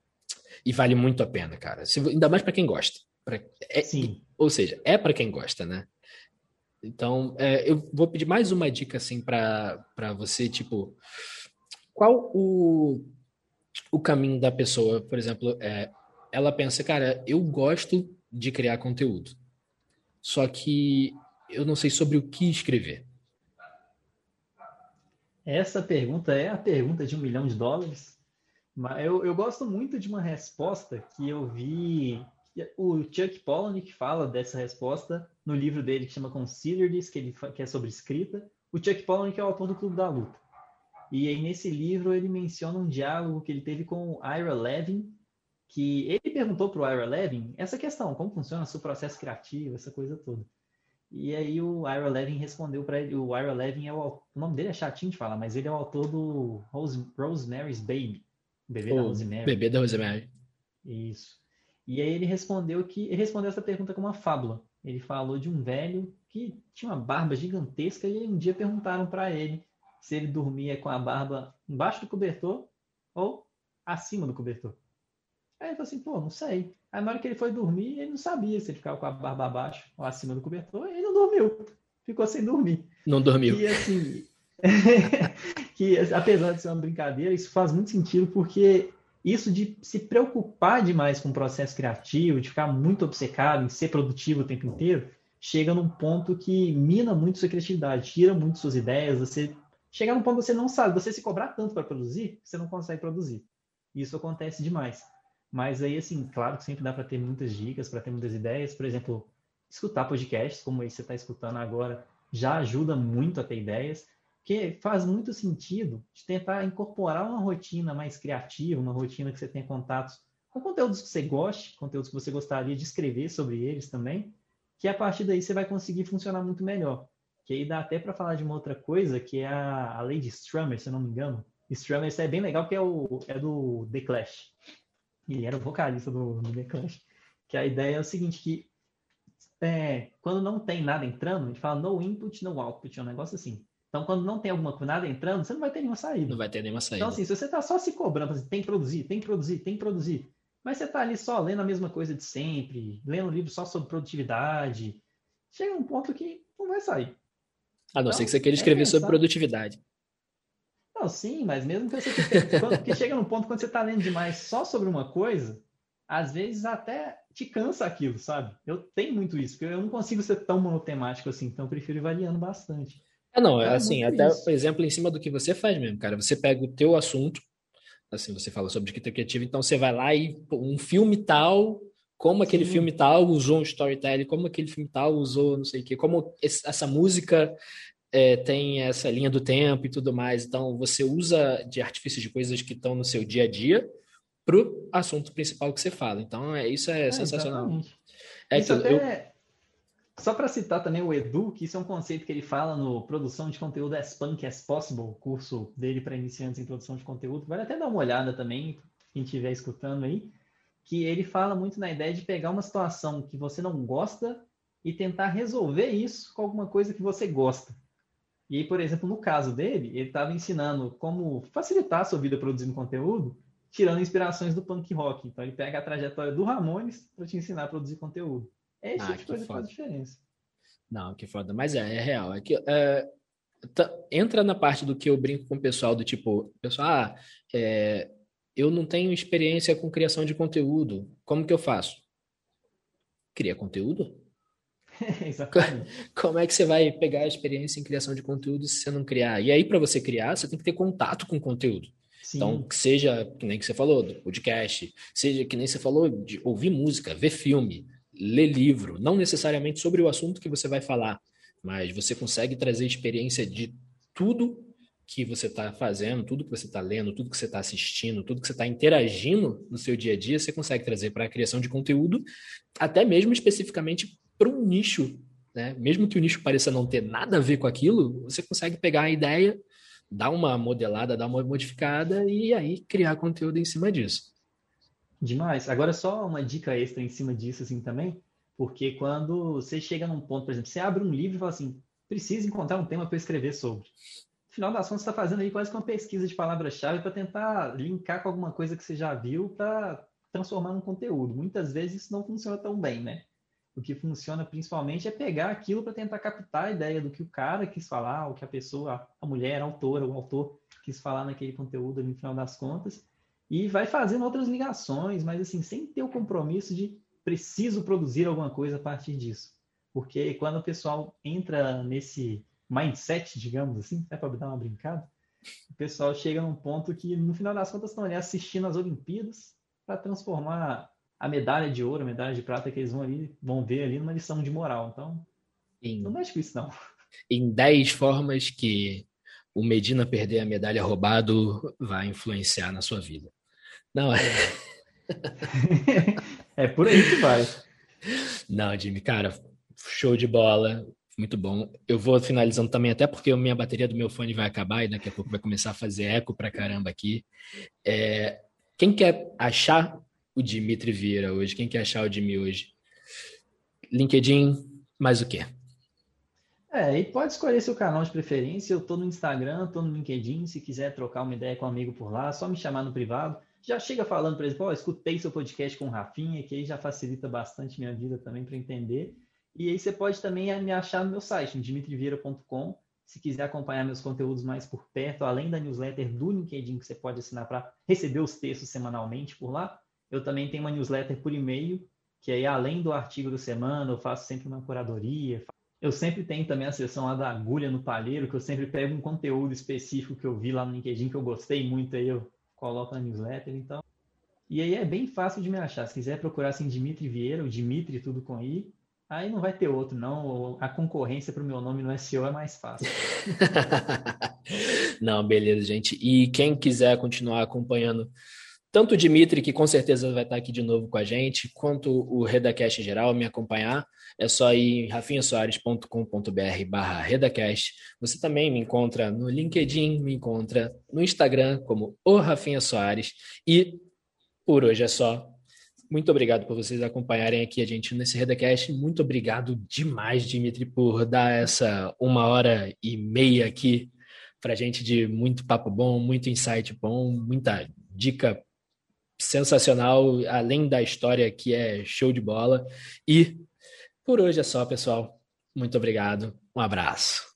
e vale muito a pena, cara. Se, ainda mais para quem gosta. Pra, é, Sim. Ou seja, é para quem gosta, né? Então, é, eu vou pedir mais uma dica assim para você, tipo, qual o, o caminho da pessoa, por exemplo, é, ela pensa, cara, eu gosto de criar conteúdo, só que eu não sei sobre o que escrever. Essa pergunta é a pergunta de um milhão de dólares. Mas eu, eu gosto muito de uma resposta que eu vi O Chuck Palahniuk fala dessa resposta no livro dele que chama Consider This, que, ele, que é sobre escrita. O Chuck Palahniuk é o autor do Clube da Luta. E aí, nesse livro, ele menciona um diálogo que ele teve com Ira Levin, que ele perguntou para o Ira Levin essa questão, como funciona o seu processo criativo, essa coisa toda. E aí o Ira Levin respondeu para ele, o Ira Levin é o, o nome dele é chatinho de falar, mas ele é o autor do Rose, Rosemary's Baby, bebê oh, da Rosemary. Bebê da Rosemary. Isso. E aí ele respondeu que ele respondeu essa pergunta com uma fábula. Ele falou de um velho que tinha uma barba gigantesca e um dia perguntaram para ele se ele dormia com a barba embaixo do cobertor ou acima do cobertor. Aí ele falou assim, pô, não sei. Aí na hora que ele foi dormir, ele não sabia se ele ficava com a barba abaixo ou acima do cobertor, e ele não dormiu. Ficou sem dormir. Não dormiu. E assim, que apesar de ser uma brincadeira, isso faz muito sentido porque isso de se preocupar demais com o processo criativo, de ficar muito obcecado em ser produtivo o tempo inteiro, chega num ponto que mina muito sua criatividade, tira muito suas ideias, você chega num ponto que você não sabe, você se cobrar tanto para produzir, você não consegue produzir. Isso acontece demais. Mas aí, assim, claro que sempre dá para ter muitas dicas, para ter muitas ideias. Por exemplo, escutar podcasts, como esse você está escutando agora, já ajuda muito a ter ideias, porque faz muito sentido de tentar incorporar uma rotina mais criativa, uma rotina que você tenha contatos com conteúdos que você goste, conteúdos que você gostaria de escrever sobre eles também, que a partir daí você vai conseguir funcionar muito melhor. Que aí dá até para falar de uma outra coisa, que é a, a lei de Strummer, se eu não me engano. Strummer, é bem legal, que é, o, é do The Clash. Ele era o vocalista do, do The Clash. Que a ideia é o seguinte, que é, quando não tem nada entrando, a gente fala no input, no output, é um negócio assim. Então, quando não tem alguma nada entrando, você não vai ter nenhuma saída. Não vai ter nenhuma saída. Então, assim, se você está só se cobrando, assim, tem que produzir, tem que produzir, tem que produzir, mas você está ali só lendo a mesma coisa de sempre, lendo um livro só sobre produtividade, chega um ponto que não vai sair. A não então, ser que você queira escrever é sobre produtividade. Não, sim, mas mesmo que você. Porque chega num ponto quando você está lendo demais só sobre uma coisa, às vezes até te cansa aquilo, sabe? Eu tenho muito isso, porque eu não consigo ser tão monotemático assim, então eu prefiro ir variando bastante. É, não, é assim, até, isso. por exemplo, em cima do que você faz mesmo, cara. Você pega o teu assunto, assim, você fala sobre escrita criativa, então você vai lá e um filme tal, como aquele Sim. filme tal usou um storytelling, como aquele filme tal usou não sei o quê, como essa música é, tem essa linha do tempo e tudo mais. Então, você usa de artifícios de coisas que estão no seu dia a dia para o assunto principal que você fala. Então, é, isso é, é sensacional. É isso que até... eu... Só para citar também o Edu, que isso é um conceito que ele fala no Produção de Conteúdo as Punk as Possible, curso dele para iniciantes em produção de conteúdo. Vale até dar uma olhada também, quem estiver escutando aí, que ele fala muito na ideia de pegar uma situação que você não gosta e tentar resolver isso com alguma coisa que você gosta. E aí, por exemplo, no caso dele, ele estava ensinando como facilitar a sua vida produzindo conteúdo, tirando inspirações do punk rock. Então ele pega a trajetória do Ramones para te ensinar a produzir conteúdo. É esse ah, tipo de coisa que faz diferença. Não, que foda. Mas é, é real. É que, é, tá, entra na parte do que eu brinco com o pessoal, do tipo, pessoal, ah, é, eu não tenho experiência com criação de conteúdo. Como que eu faço? Cria conteúdo? Exatamente. Como é que você vai pegar a experiência em criação de conteúdo se você não criar? E aí, para você criar, você tem que ter contato com o conteúdo. Sim. Então, que seja, que nem que você falou, do podcast, seja que nem você falou, de ouvir música, ver filme, ler livro, não necessariamente sobre o assunto que você vai falar, mas você consegue trazer experiência de tudo que você está fazendo, tudo que você está lendo, tudo que você está assistindo, tudo que você está interagindo no seu dia a dia, você consegue trazer para a criação de conteúdo, até mesmo especificamente para um nicho, né? Mesmo que o nicho pareça não ter nada a ver com aquilo, você consegue pegar a ideia, dar uma modelada, dar uma modificada e aí criar conteúdo em cima disso. Demais. Agora só uma dica extra em cima disso assim também, porque quando você chega num ponto, por exemplo, você abre um livro e fala assim, precisa encontrar um tema para escrever sobre. No final das contas, você está fazendo aí quase que uma pesquisa de palavra-chave para tentar linkar com alguma coisa que você já viu para transformar num conteúdo. Muitas vezes isso não funciona tão bem, né? O que funciona principalmente é pegar aquilo para tentar captar a ideia do que o cara quis falar, o que a pessoa, a mulher, a autora, o autor quis falar naquele conteúdo no final das contas, e vai fazendo outras ligações, mas assim, sem ter o compromisso de preciso produzir alguma coisa a partir disso. Porque quando o pessoal entra nesse mindset, digamos assim, é para dar uma brincada, o pessoal chega num ponto que, no final das contas, estão ali assistindo as Olimpíadas para transformar a medalha de ouro, a medalha de prata que eles vão, ali, vão ver ali numa lição de moral. Então, em, não mexe com isso, não. Em 10 formas que o Medina perder a medalha roubado vai influenciar na sua vida. Não é. é por aí que vai. Não, Jimmy, cara, show de bola. Muito bom. Eu vou finalizando também, até porque a minha bateria do meu fone vai acabar e daqui a pouco vai começar a fazer eco pra caramba aqui. É, quem quer achar o Dimitri Vieira hoje? Quem quer achar o Jimmy hoje? LinkedIn, mais o quê? É, e pode escolher seu canal de preferência. Eu tô no Instagram, tô no LinkedIn. Se quiser trocar uma ideia com um amigo por lá, só me chamar no privado. Já chega falando, por exemplo, escutei seu podcast com o Rafinha, que aí já facilita bastante minha vida também para entender. E aí você pode também me achar no meu site, dimitrivieira.com. Se quiser acompanhar meus conteúdos mais por perto, além da newsletter do LinkedIn que você pode assinar para receber os textos semanalmente por lá, eu também tenho uma newsletter por e-mail, que aí além do artigo da semana, eu faço sempre uma curadoria. Eu sempre tenho também a seção lá da agulha no palheiro, que eu sempre pego um conteúdo específico que eu vi lá no LinkedIn que eu gostei muito, aí eu coloco na newsletter, então. E aí é bem fácil de me achar. Se quiser procurar assim Dimitri Vieira, o Dimitri tudo com i, Aí não vai ter outro, não. A concorrência para o meu nome no SEO é mais fácil. não, beleza, gente. E quem quiser continuar acompanhando tanto o Dimitri, que com certeza vai estar aqui de novo com a gente, quanto o Redacast em geral, me acompanhar, é só ir em rafinhasoares.com.br barra Redacast. Você também me encontra no LinkedIn, me encontra no Instagram como o Rafinha Soares. E por hoje é só. Muito obrigado por vocês acompanharem aqui a gente nesse Redacast. Muito obrigado demais, Dimitri, por dar essa uma hora e meia aqui para gente de muito papo bom, muito insight bom, muita dica sensacional, além da história que é show de bola. E por hoje é só, pessoal. Muito obrigado. Um abraço.